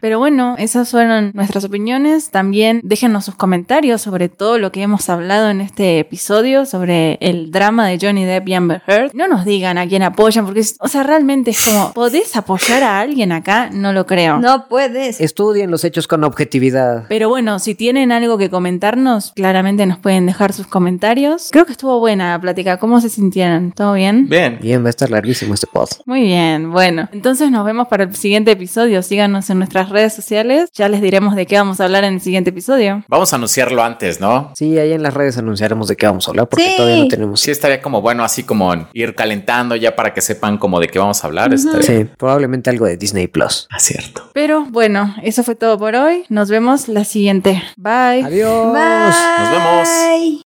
Pero bueno, esas fueron nuestras opiniones. También déjenos sus comentarios sobre todo lo que hemos hablado en este episodio, sobre el drama de Johnny Depp y Amber Heard. No nos digan a quién apoyan, porque, es- o sea, realmente es como, ¿podés apoyar a alguien acá? No lo creo. No puedes. Estudien los hechos con objetividad. Pero bueno, si tienen algo que comentarnos, claramente nos pueden dejar sus comentarios. Creo que estuvo buena la plática. ¿Cómo se sintieron? ¿Todo bien? Bien. Bien, va a estar larguísimo este pod. Muy bien, bueno. Entonces nos vemos para el siguiente episodio. Síganos en nuestras redes sociales. Ya les diremos de qué vamos a hablar en el siguiente episodio. Vamos a anunciarlo antes, ¿no? Sí, ahí en las redes anunciaremos de qué vamos a hablar porque Sí. todavía no tenemos. Sí, estaría como bueno, así como ir calentando ya para que sepan como de qué vamos a hablar. Sí, probablemente algo de Disney Plus. Ah, cierto. Pero bueno, eso fue todo por hoy. Nos vemos la siguiente. Bye. Adiós. Bye. Nos vemos.